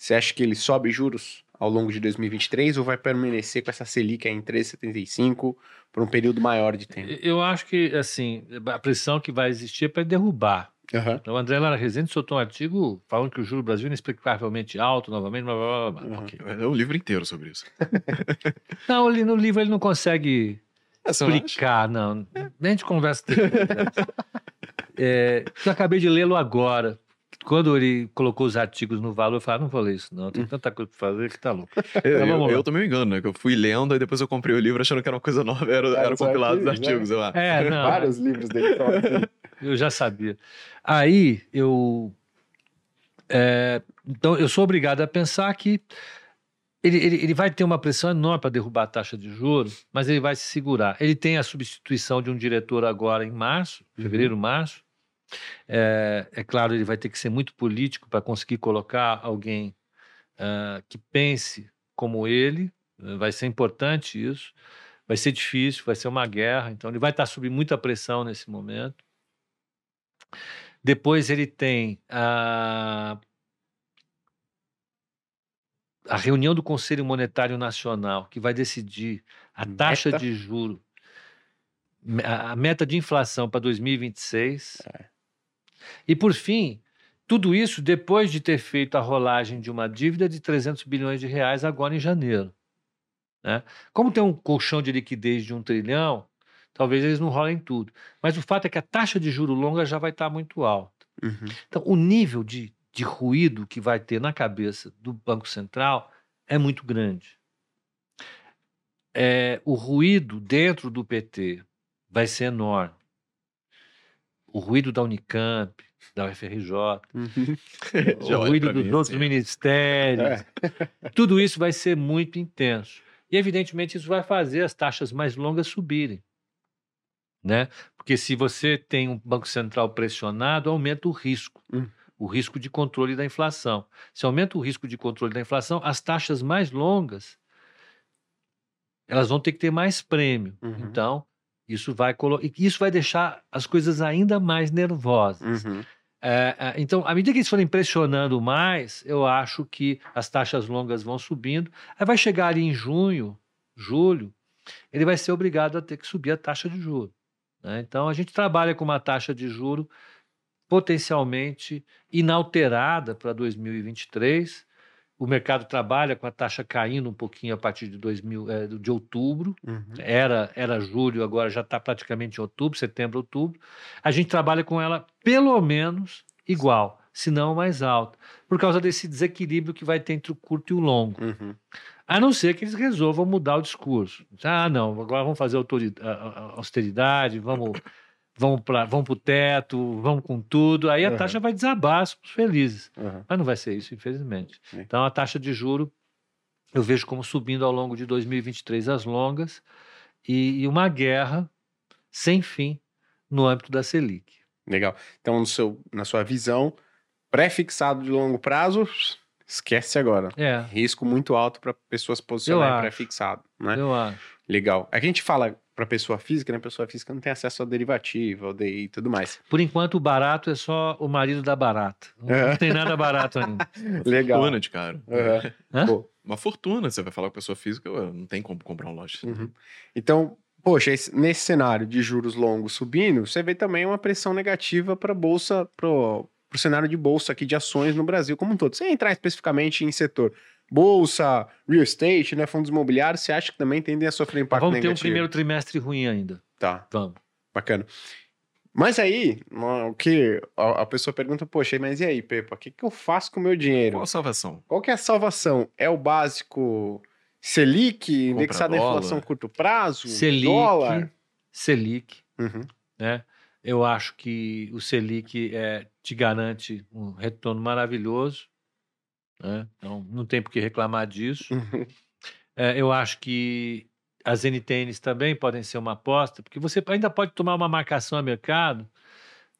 Você acha que ele sobe juros ao longo de 2023 ou vai permanecer com essa Selic em 3,75 por um período maior de tempo? Eu acho que, assim, a pressão que vai existir é para derrubar. Uhum. Então, o André Lara Rezende soltou um artigo falando que o juro do Brasil é inexplicavelmente alto, novamente, blá, blá, blá, blá. Uhum. Okay. É um livro inteiro sobre isso. *laughs* não, ali no livro ele não consegue é, explicar, não. Nem de conversa. *laughs* é, eu acabei de lê-lo agora quando ele colocou os artigos no valor, eu falei, ah, não vou ler isso, não. Tem tanta coisa para fazer que tá louco. *laughs* Eu, então, eu, eu também me engano, né? Que eu fui lendo e depois eu comprei o livro achando que era uma coisa nova, era, era compilado os artigos, né? lá. É, não. Vários livros dele. *laughs* eu já sabia. Aí eu. É, então eu sou obrigado a pensar que ele, ele, ele, vai ter uma pressão enorme para derrubar a taxa de juros, mas ele vai se segurar. Ele tem a substituição de um diretor agora em março, fevereiro, março. É, é claro, ele vai ter que ser muito político para conseguir colocar alguém uh, que pense como ele. Vai ser importante isso. Vai ser difícil, vai ser uma guerra. Então, ele vai estar sob muita pressão nesse momento. Depois, ele tem a, a reunião do Conselho Monetário Nacional, que vai decidir a taxa meta. de juro, a meta de inflação para 2026. É. E por fim, tudo isso depois de ter feito a rolagem de uma dívida de 300 bilhões de reais agora em janeiro. Né? Como tem um colchão de liquidez de um trilhão, talvez eles não rolem tudo. Mas o fato é que a taxa de juro longa já vai estar muito alta. Uhum. Então, o nível de, de ruído que vai ter na cabeça do Banco Central é muito grande. É, o ruído dentro do PT vai ser enorme o ruído da Unicamp, da UFRJ, uhum. *laughs* o ruído dos outros ministérios, é. *laughs* tudo isso vai ser muito intenso. E, evidentemente, isso vai fazer as taxas mais longas subirem. né? Porque se você tem um Banco Central pressionado, aumenta o risco. Hum. O risco de controle da inflação. Se aumenta o risco de controle da inflação, as taxas mais longas elas vão ter que ter mais prêmio. Uhum. Então, isso vai, colo- isso vai deixar as coisas ainda mais nervosas. Uhum. É, é, então, à medida que eles forem pressionando mais, eu acho que as taxas longas vão subindo. Aí vai chegar ali em junho, julho, ele vai ser obrigado a ter que subir a taxa de juro. né? Então, a gente trabalha com uma taxa de juro potencialmente inalterada para 2023. O mercado trabalha com a taxa caindo um pouquinho a partir de, 2000, eh, de outubro. Uhum. Era, era julho, agora já está praticamente em outubro, setembro, outubro. A gente trabalha com ela pelo menos igual, se não mais alta, por causa desse desequilíbrio que vai ter entre o curto e o longo. Uhum. A não ser que eles resolvam mudar o discurso. Ah, não, agora vamos fazer austeridade, vamos, vamos para vamos o teto, vamos com tudo. Aí a Uhum. taxa vai desabar, somos felizes. Uhum. Mas não vai ser isso, infelizmente. É. Então, a taxa de juro eu vejo como subindo ao longo de 2023 as longas e, e uma guerra sem fim no âmbito da Selic. Legal. Então, no seu, na sua visão, pré-fixado de longo prazo, esquece agora. É, Risco muito alto para pessoas posicionarem pré-fixado, né? eu acho. Legal. Aqui a gente fala para pessoa física, né? Pessoa física não tem acesso a derivativo, ao DI e tudo mais. Por enquanto, o barato é só o marido da barata. Não, *laughs* É. não tem nada barato ainda. *laughs* Legal. Fortuna de cara. Uhum. *laughs* Uma fortuna, você vai falar com pessoa física, não tem como comprar um lote. Uhum. Então, poxa, esse- nesse cenário de juros longos subindo, você vê também uma pressão negativa para bolsa, pro, pro cenário de bolsa aqui de ações no Brasil como um todo. Sem entrar especificamente em setor bolsa, real estate, né, fundos imobiliários, você acha que também tendem a sofrer impacto Vamos ter um negativo? primeiro trimestre ruim ainda. Tá, Vamos. bacana. Mas aí, o que a, pessoa pergunta, poxa, mas e aí, Pepa, o que, que eu faço com o meu dinheiro? Qual a salvação? Qual que é a salvação? É o básico Selic, indexado à inflação a curto prazo? Selic, Dólar? Selic, Uhum. né? Eu acho que o Selic é, te garante um retorno maravilhoso, né? Então, não tem por que reclamar disso. É, eu acho que as NTNs também podem ser uma aposta, porque você ainda pode tomar uma marcação a mercado,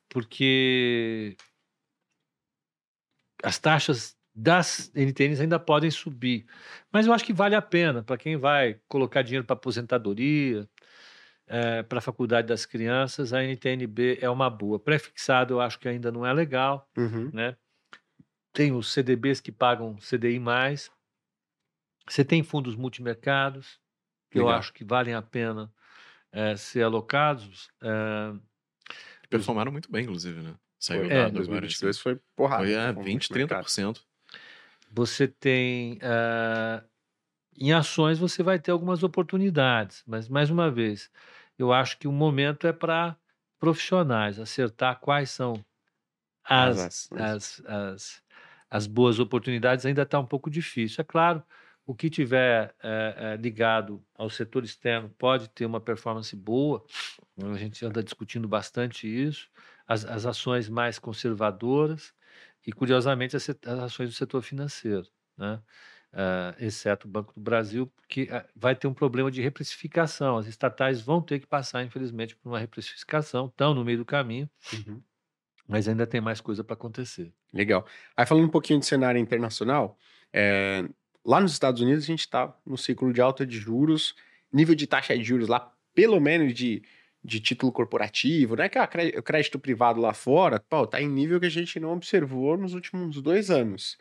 porque as taxas das NTNs ainda podem subir. Mas eu acho que vale a pena para quem vai colocar dinheiro para aposentadoria, para a faculdade das crianças, a NTNB é uma boa. Prefixado eu acho que ainda não é legal Uhum. né? Tem os CDBs que pagam CDI mais. Você tem fundos multimercados que eu Legal. acho que valem a pena eh, ser alocados. eh, Performaram muito bem, inclusive, né? Saiu Foi, É, dado agora. 2022 assim. foi porrada. Foi é, com 20, o mercado. 30%. você tem eh, em ações você vai ter algumas oportunidades, mas mais uma vez eu acho que o momento é para profissionais acertar quais são as, As as, as, as boas oportunidades ainda está um pouco difícil. É claro, o que tiver eh, eh, ligado ao setor externo pode ter uma performance boa, a gente anda discutindo bastante isso, as, as ações mais conservadoras e, curiosamente, as, as ações do setor financeiro, né? Ah, exceto o Banco do Brasil, ah, vai ter um problema de reprecificação. As estatais vão ter que passar, infelizmente, por uma reprecificação, estão no meio do caminho, Uhum. Mas ainda tem mais coisa para acontecer. Legal. Aí falando um pouquinho de cenário internacional, é, lá nos Estados Unidos a gente está no ciclo de alta de juros, nível de taxa de juros lá, pelo menos de, de título corporativo, né? Que é a cré- o crédito privado lá fora, pô, tá em nível que a gente não observou nos últimos dois anos.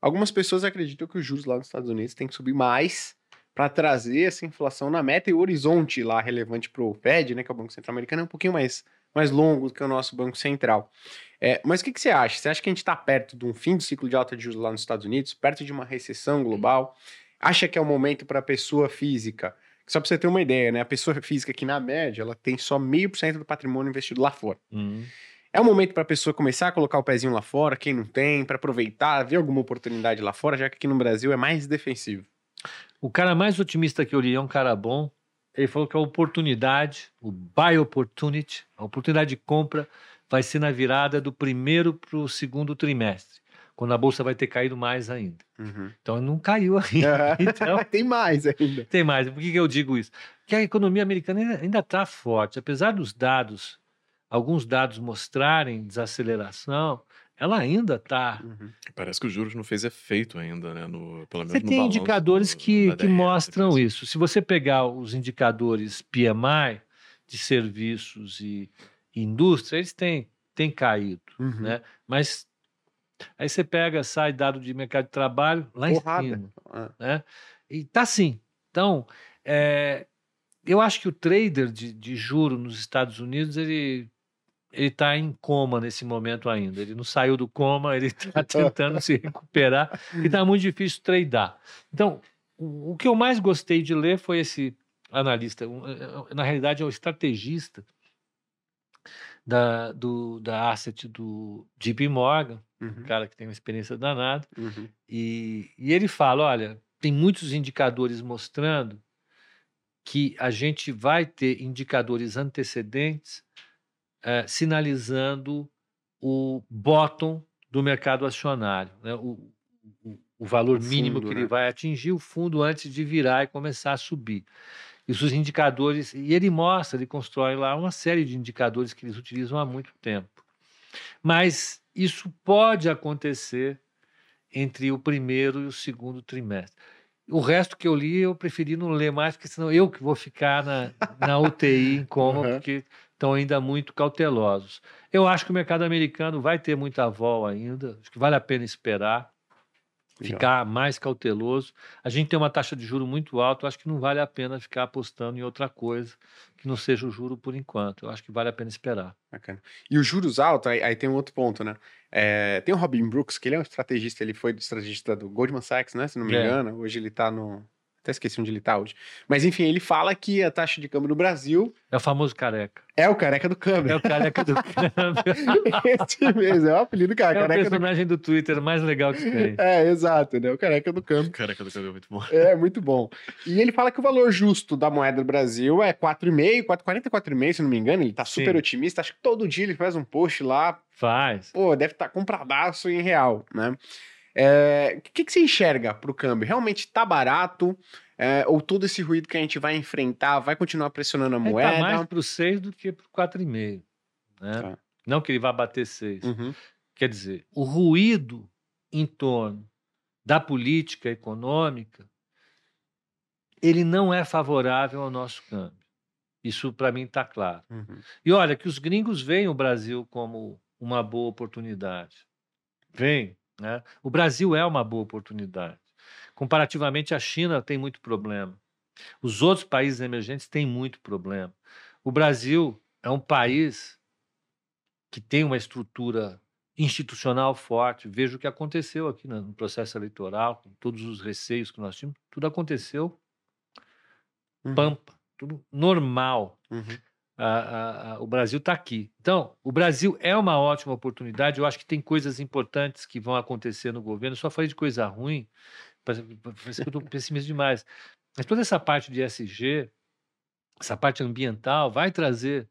Algumas pessoas acreditam que os juros lá nos Estados Unidos têm que subir mais para trazer essa inflação na meta e o horizonte lá relevante para o Fed, né, que é o Banco Central Americano, é um pouquinho mais, mais longo do que o nosso Banco Central. É, mas o que, que você acha? Você acha que a gente está perto de um fim do ciclo de alta de juros lá nos Estados Unidos, perto de uma recessão global? Acha que é o momento para a pessoa física? Só para você ter uma ideia, né? A pessoa física que, na média, ela tem só meio por cento do patrimônio investido lá fora. Uhum. É o momento para a pessoa começar a colocar o pezinho lá fora, quem não tem, para aproveitar, ver alguma oportunidade lá fora, já que aqui no Brasil é mais defensivo. O cara mais otimista que eu li é um cara bom. Ele falou que a oportunidade, o buy opportunity, a oportunidade de compra, vai ser na virada do primeiro para o segundo trimestre. quando a bolsa vai ter caído mais ainda. Uhum. Então não caiu ainda. *laughs* Então *laughs* Tem mais ainda. tem mais. Por que, que eu digo isso? Porque a economia americana ainda- ainda está forte, apesar dos dados, alguns dados mostrarem desaceleração, ela ainda está. Uhum. Parece que os juros não fez efeito ainda, né? No, pelo menos Você no tem indicadores do- que, que DR, mostram assim. isso. Se você pegar os indicadores PMI de serviços e indústria, eles têm, têm caído, Uhum. né? Mas aí você pega, sai dado de mercado de trabalho lá Porrada. em cima, Ah, né? E tá assim. Então, é, eu acho que o trader de, de juro nos Estados Unidos, ele ele está em coma nesse momento ainda. Ele não saiu do coma, ele está *laughs* tentando se recuperar e está muito difícil tradear. Então, o, que eu mais gostei de ler foi esse analista, um, eh, na realidade é o estrategista da, do, da asset do JP Morgan, uhum, um cara que tem uma experiência danada, uhum. e, e ele fala: olha, tem muitos indicadores mostrando que a gente vai ter indicadores antecedentes eh, sinalizando o bottom do mercado acionário, né? o, o, o valor O mínimo fundo, que né? ele vai atingir, o fundo antes de virar e começar a subir. Isso os indicadores, e ele mostra, ele constrói lá uma série de indicadores que eles utilizam há muito tempo. Mas isso pode acontecer entre o primeiro e o segundo trimestre. O resto que eu li, eu preferi não ler mais, porque senão eu que vou ficar na, na UTI em coma, *laughs* Uhum. porque estão ainda muito cautelosos. Eu acho que o mercado americano vai ter muita vol ainda, acho que vale a pena esperar, ficar mais cauteloso. A gente tem uma taxa de juro muito alta, acho que não vale a pena ficar apostando em outra coisa que não seja o juro por enquanto. Eu acho que vale a pena esperar. Bacana. E os juros altos, aí, aí tem um outro ponto, né? É, tem o Robin Brooks, que ele é um estrategista, ele foi estrategista do Goldman Sachs, né? Se não me É. engano. Hoje ele tá no. Até esqueci onde ele tá hoje. Mas enfim, ele fala que a taxa de câmbio no Brasil É o famoso careca. é o careca do câmbio. É o careca do câmbio. *laughs* Esse mesmo, é o apelido do cara, É o careca do personagem do Twitter mais legal que tem. É, exato, né? O careca do câmbio. Caraca, do cabelo é muito bom. É, muito bom. E ele fala que o valor justo da moeda do Brasil é 4,5, 4,40, 4,5, se não me engano. Ele tá super Sim. otimista. Acho que todo dia ele faz um post lá. Faz. Pô, deve estar compradaço em real, né? É, O que, que você enxerga pro câmbio? Realmente tá barato? É, ou todo esse ruído que a gente vai enfrentar vai continuar pressionando a Ele moeda? tá mais pro 6 do que pro 4,5. Né? Tá. Não que ele vá bater 6. Uhum, Quer dizer, o ruído em torno da política econômica, ele não é favorável ao nosso câmbio. Isso para mim está claro. uhum. E olha que os gringos veem o Brasil como uma boa oportunidade. Vem, né? O Brasil é uma boa oportunidade. Comparativamente à China tem muito problema. Os outros países emergentes têm muito problema. O Brasil é um país que tem uma estrutura institucional forte. Veja o que aconteceu aqui no processo eleitoral, com todos os receios que nós tínhamos. Tudo aconteceu Uhum, pampa, tudo normal. uhum. A- a- o Brasil está aqui. Então, o Brasil é uma ótima oportunidade. Eu acho que tem coisas importantes que vão acontecer no governo. Eu só falei de coisa ruim, parece que eu estou pessimista demais. Mas toda essa parte de SG, essa parte ambiental, vai trazer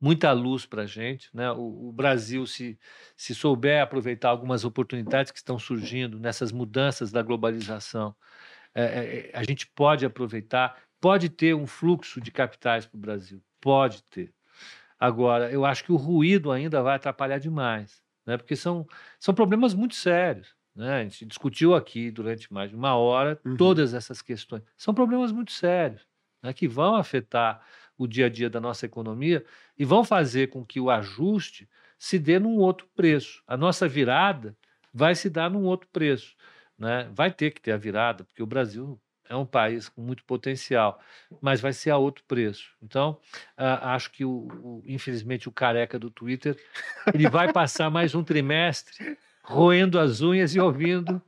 muita luz para a gente. Né? O, o Brasil, se, se souber aproveitar algumas oportunidades que estão surgindo nessas mudanças da globalização, é, é, a gente pode aproveitar, pode ter um fluxo de capitais para o Brasil, pode ter. Agora, eu acho que o ruído ainda vai atrapalhar demais, né? porque são, são problemas muito sérios. Né? A gente discutiu aqui durante mais de uma hora Uhum. todas essas questões. São problemas muito sérios né? que vão afetar o dia a dia da nossa economia e vão fazer com que o ajuste se dê num outro preço. A nossa virada vai se dar num outro preço. Né? Vai ter que ter a virada, porque o Brasil é um país com muito potencial, mas vai ser a outro preço. Então, ah, acho que, o, o- infelizmente, o careca do Twitter ele vai passar mais um trimestre roendo as unhas e ouvindo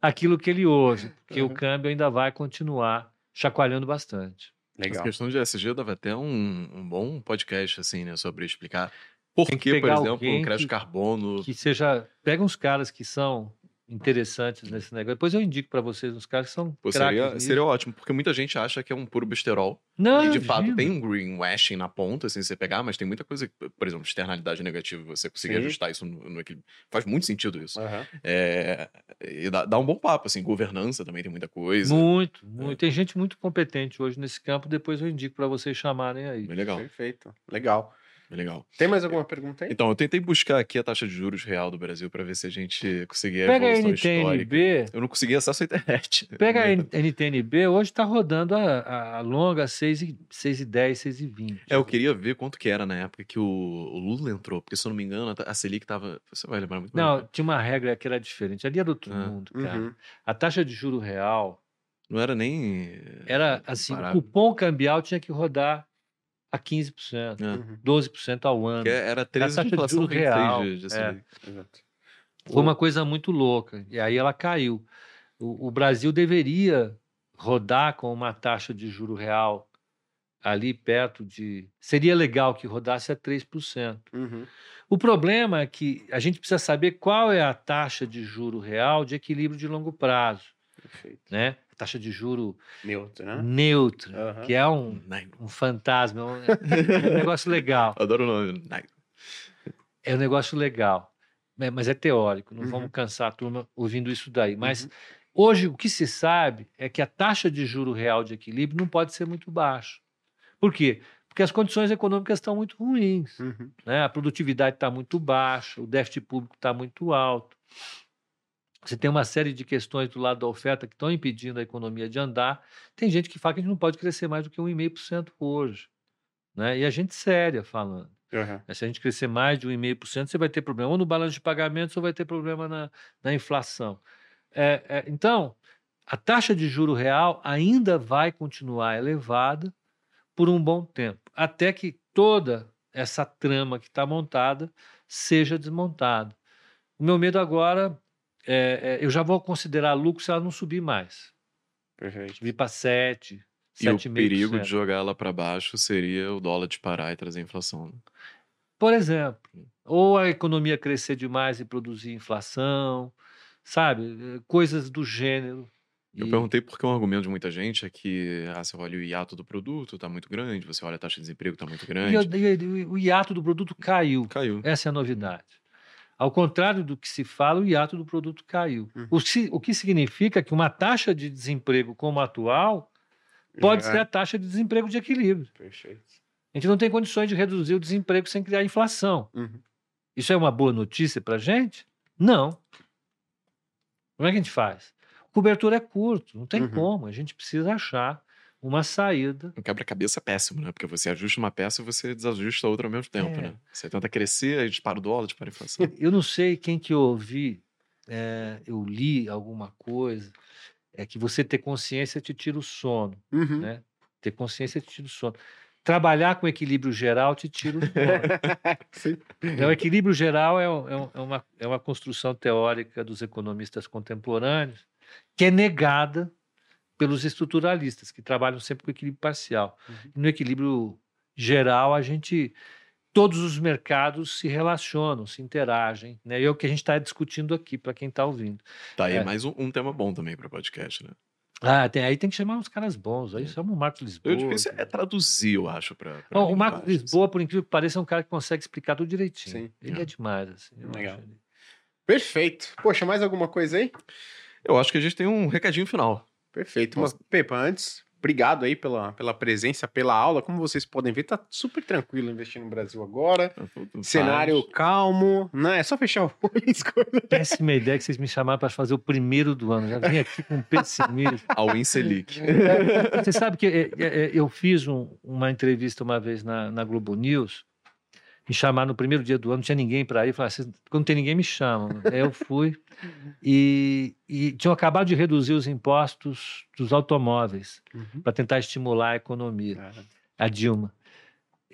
aquilo que ele ouve, porque o Uhum. câmbio ainda vai continuar chacoalhando bastante. Essa Legal. questão de SG dava até um, um bom podcast, assim, né? Sobre explicar por que que, por exemplo, o crédito carbono. Que seja, pega uns caras que são interessantes nesse negócio. Depois eu indico para vocês uns caras que são Pô, seria, seria ótimo, porque muita gente acha que é um puro besterol. Não, e de fato tem um greenwashing na ponta, assim, você pegar, mas tem muita coisa, por exemplo, externalidade negativa, você conseguir Sim. ajustar isso no, no equilíbrio. Faz muito sentido isso. Aham. É, e dá, dá um bom papo, assim, governança também tem muita coisa. Muito, muito. Tem gente muito competente hoje nesse campo. Depois eu indico para vocês chamarem aí. Bem legal, Perfeito. Legal. Bem legal. Tem mais alguma pergunta aí? Então, eu tentei buscar aqui a taxa de juros real do Brasil para ver se a gente conseguia a Pega a evolução histórica. NTNB, Eu não consegui acesso à internet. pega a NTNB, hoje está rodando a, a longa 6,10, 6,20. É, eu queria ver quanto que era na época que o, o Lula entrou, porque se eu não me engano, a Selic tava. Você vai lembrar muito bem. Não, tinha uma regra que era diferente. Ali era outro Ah. mundo, cara. Uhum. A taxa de juro real Não era nem. era assim: o cupom cambial tinha que rodar a 15%, É. Uhum. 12% ao ano. Porque era 13 taxa de juros que a real, de, de é. Selic. Exato. Foi uma coisa muito louca. E aí ela caiu. O, o Brasil deveria rodar com uma taxa de juro real ali perto de. Seria legal que rodasse a 3%. Uhum. O problema é que a gente precisa saber qual é a taxa de juro real de equilíbrio de longo prazo, Perfeito. né? Taxa de juro Neutro, né? neutra, Aham. que é um, Nairo. um fantasma, é um, é um *laughs* negócio legal. Adoro o nome. Nairo. É um negócio legal, né? mas é teórico. Não Uhum. vamos cansar a turma ouvindo isso daí. Mas Uhum. hoje o que se sabe é que a taxa de juro real de equilíbrio não pode ser muito baixa. Por quê? Porque as condições econômicas estão muito ruins. Uhum. né? A produtividade está muito baixa, o déficit público está muito alto. Você tem uma série de questões do lado da oferta que estão impedindo a economia de andar. Tem gente que fala que a gente não pode crescer mais do que 1,5% hoje. Né? E a gente séria falando. Né? Se a gente crescer mais de 1,5%, você vai ter problema ou no balanço de pagamentos ou vai ter problema na, na inflação. É, é, então, a taxa de juro real ainda vai continuar elevada por um bom tempo, até que toda essa trama que está montada seja desmontada. O meu medo agora é, é, eu já vou considerar lucro se ela não subir mais. Perfeito. Subir para 7, E o 7,5%. perigo de jogar ela para baixo seria o dólar disparar e trazer inflação. né? Por exemplo, ou a economia crescer demais e produzir inflação, sabe? Eh, Coisas do gênero. Eu E- perguntei porque um argumento de muita gente é que ah, você olha o hiato do produto, tá muito grande, você olha a taxa de desemprego, tá muito e grande. o- e o hiato do produto caiu. Caiu. Essa é a novidade. Ao contrário do que se fala, o hiato do produto caiu. Hum. O, que, o que significa que uma taxa de desemprego como a atual pode Já- ser a taxa de desemprego de equilíbrio. Perfeito. A gente não tem condições de reduzir o desemprego sem criar inflação. Uhum. Isso é uma boa notícia para a gente? Não. Como é que a gente faz? O cobertor é curto, não tem Uhum. como. A gente precisa achar uma saída. Um quebra-cabeça péssimo, né? Porque você ajusta uma peça e você desajusta a outra ao mesmo tempo, É. né? Você tenta crescer, aí dispara o dólar, dispara a inflação. Eu não sei quem que eu ouvi, é, eu li alguma coisa, é que você ter consciência te tira o sono, Uhum. né? Ter consciência te tira o sono. Trabalhar com equilíbrio geral te tira o sono. *laughs* Então, o equilíbrio geral é, é é uma, é uma construção teórica dos economistas contemporâneos que é negada pelos estruturalistas, que trabalham sempre com equilíbrio parcial. Uhum. No equilíbrio geral, a gente. Todos os mercados se relacionam, se interagem. Né? E é o que a gente está discutindo aqui, para quem está ouvindo. Tá aí É. mais um, um tema bom também para podcast, né? Ah, tem- aí tem que chamar uns caras bons. Aí chama o Marcos Lisboa. O difícil é traduzir, eu acho, para. Bom, o Marcos Lisboa, por incrível que pareça, é um cara que consegue explicar tudo direitinho. Sim. Ele É. é demais. Assim, eu Legal. acho ele. Perfeito. Poxa, mais alguma coisa aí? Eu acho que a gente tem um recadinho final. Perfeito. Mas, Pepa, antes, obrigado aí pela, pela presença, pela aula. Como vocês podem ver, tá super tranquilo investir no Brasil agora. Cenário calmo, né? É só fechar o olho e *laughs* escolher. Péssima ideia que vocês me chamaram para fazer o primeiro do ano. Já vim aqui com pessimismo. *laughs* Ao Inselic. Você sabe que é, é, é, eu fiz um- uma entrevista uma vez na, na Globo News. Me chamaram no primeiro dia do ano, não tinha ninguém para ir. Falaram, "Vocês- quando tem ninguém, me chamam. Aí eu fui. *laughs* E, e tinham acabado de reduzir os impostos dos automóveis para tentar estimular a economia. a Dilma.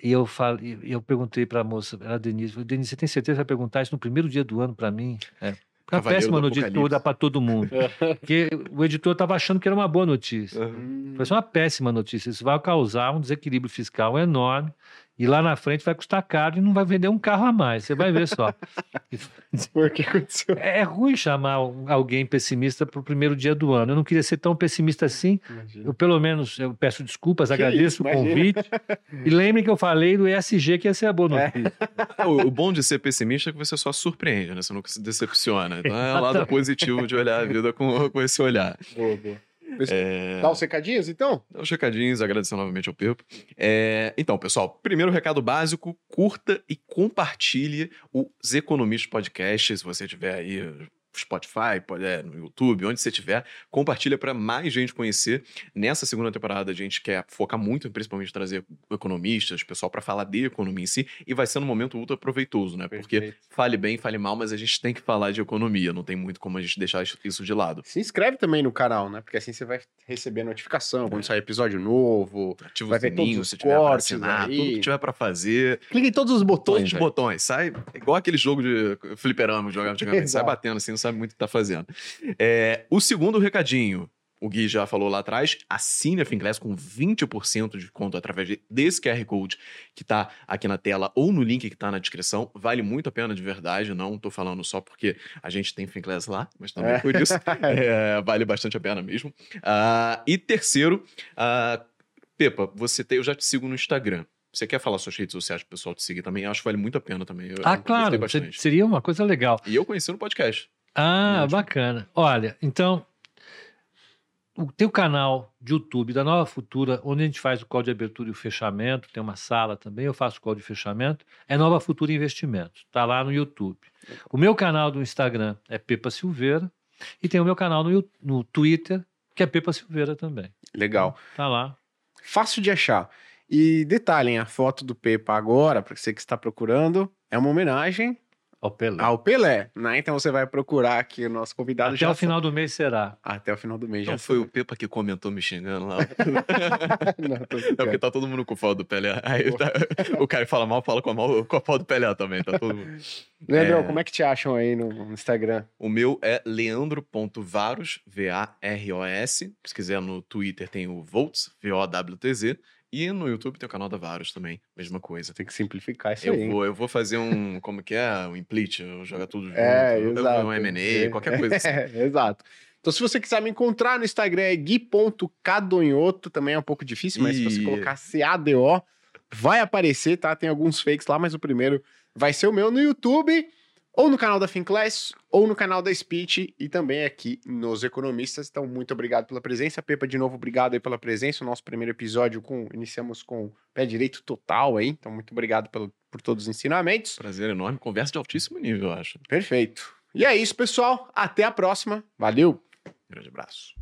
E eu falei, eu perguntei para a moça, era a Denise, falei, Denise, você tem certeza que vai perguntar isso no primeiro dia do ano para mim? É. Porque é uma Cavaleiro péssima notícia dar para todo mundo. *laughs* Porque o editor estava achando que era uma boa notícia. Hum. Foi uma péssima notícia. Isso vai causar um desequilíbrio fiscal enorme E lá na frente vai custar caro e não vai vender um carro a mais. Você vai ver só. *laughs* Por que aconteceu? É ruim chamar alguém pessimista para o primeiro dia do ano. Eu não queria ser tão pessimista assim. Imagina. Eu, pelo menos, eu peço desculpas, Que agradeço isso, o convite. E lembre que eu falei do ESG, que ia ser a boa notícia. É, *laughs* o, o bom de ser pessimista é que você só surpreende, né? Você nunca se decepciona. Então é o lado positivo de olhar a vida com, com esse olhar. Boa, boa. É... Dá os recadinhos, então? Dá os recadinhos, agradecendo novamente ao Pepo. É, então, pessoal, primeiro recado básico: curta e compartilhe os Economistas Podcast. Se você tiver aí Spotify, pode, é, no YouTube, onde você tiver, compartilha para mais gente conhecer. Nessa segunda temporada, a gente quer focar muito principalmente trazer economistas, pessoal para falar de economia em si, e vai ser um momento ultra proveitoso, né? Porque Perfeito. fale bem, fale mal, mas a gente tem que falar de economia, não tem muito como a gente deixar isso de lado. Se inscreve também no canal, né? Porque assim você vai receber notificação quando sair episódio novo. Ativa Vai o ver todos sininho os se tiver para cortes assinar, tudo que tiver para fazer. Clique em todos os botões. Todos os botões. Sai igual aquele jogo de fliperama jogava antigamente. sai batendo assim, não sabe muito o que tá fazendo. É, o segundo recadinho. O Gui já falou lá atrás, assine a Finclass com 20% de desconto através de- desse QR Code que tá aqui na tela ou no link que tá na descrição. Vale muito a pena de verdade, não tô falando só porque a gente tem Finclass lá, mas também É. por isso. *laughs* É, vale bastante a pena mesmo. Ah, e terceiro, ah, Pepa, você tem, eu já te sigo no Instagram. Você quer falar suas redes sociais pro pessoal te seguir também? Eu acho que vale muito a pena também. Eu, Ah, eu claro, seria uma coisa legal. E eu conheci no podcast. Ah, Ótimo. bacana. Olha, então, o teu canal de YouTube da Nova Futura, onde a gente faz o call de abertura e o fechamento, tem uma sala também, eu faço call de fechamento, é Nova Futura Investimentos, tá lá no YouTube. O meu canal do Instagram é Pepa Silveira e tem o meu canal no, no Twitter, que é Pepa Silveira também. Legal. Tá lá. Fácil de achar. E detalhem, a foto do Pepa agora, para você que está procurando, é uma homenagem Ao Pelé. ao Pelé, né? Então você vai procurar aqui o nosso convidado Até já o final do mês será. Até o final do mês Não já foi o Pepa que comentou me xingando lá. *laughs* *laughs* Não, tô É porque tá todo mundo com foto do Pelé. Aí tá- o cara que fala mal, fala com a, mal, com a foto do Pelé também. Tá todo mundo. *laughs* Leandrão, É. como é que te acham aí no, no Instagram? O meu é leandro.varos, V-A-R-O-S. Se quiser no Twitter tem o Volts, V-O-W-T-Z. E no YouTube tem o canal da Varos também, mesma coisa. Tem que simplificar isso Eu aí. hein? vou, eu vou fazer um, como que é? Um implit, eu jogar tudo junto. É, exato. Um M&A, qualquer coisa assim. *laughs* É, exato. Então, se você quiser me encontrar no Instagram, é gui.cadonhoto, também é um pouco difícil, mas se você E- colocar C-A-D-O, vai aparecer, tá? Tem alguns fakes lá, mas o primeiro vai ser o meu no YouTube, ou no canal da Finclass, ou no canal da Speech, e também aqui nos Economistas. Então, muito obrigado pela presença. Pepa, de novo, obrigado aí pela presença. O nosso primeiro episódio, com iniciamos com pé direito total aí, então muito obrigado pelo, por todos os ensinamentos. Prazer enorme, conversa de altíssimo nível, eu acho. Perfeito. E é isso, pessoal. Até a próxima. Valeu! Grande abraço.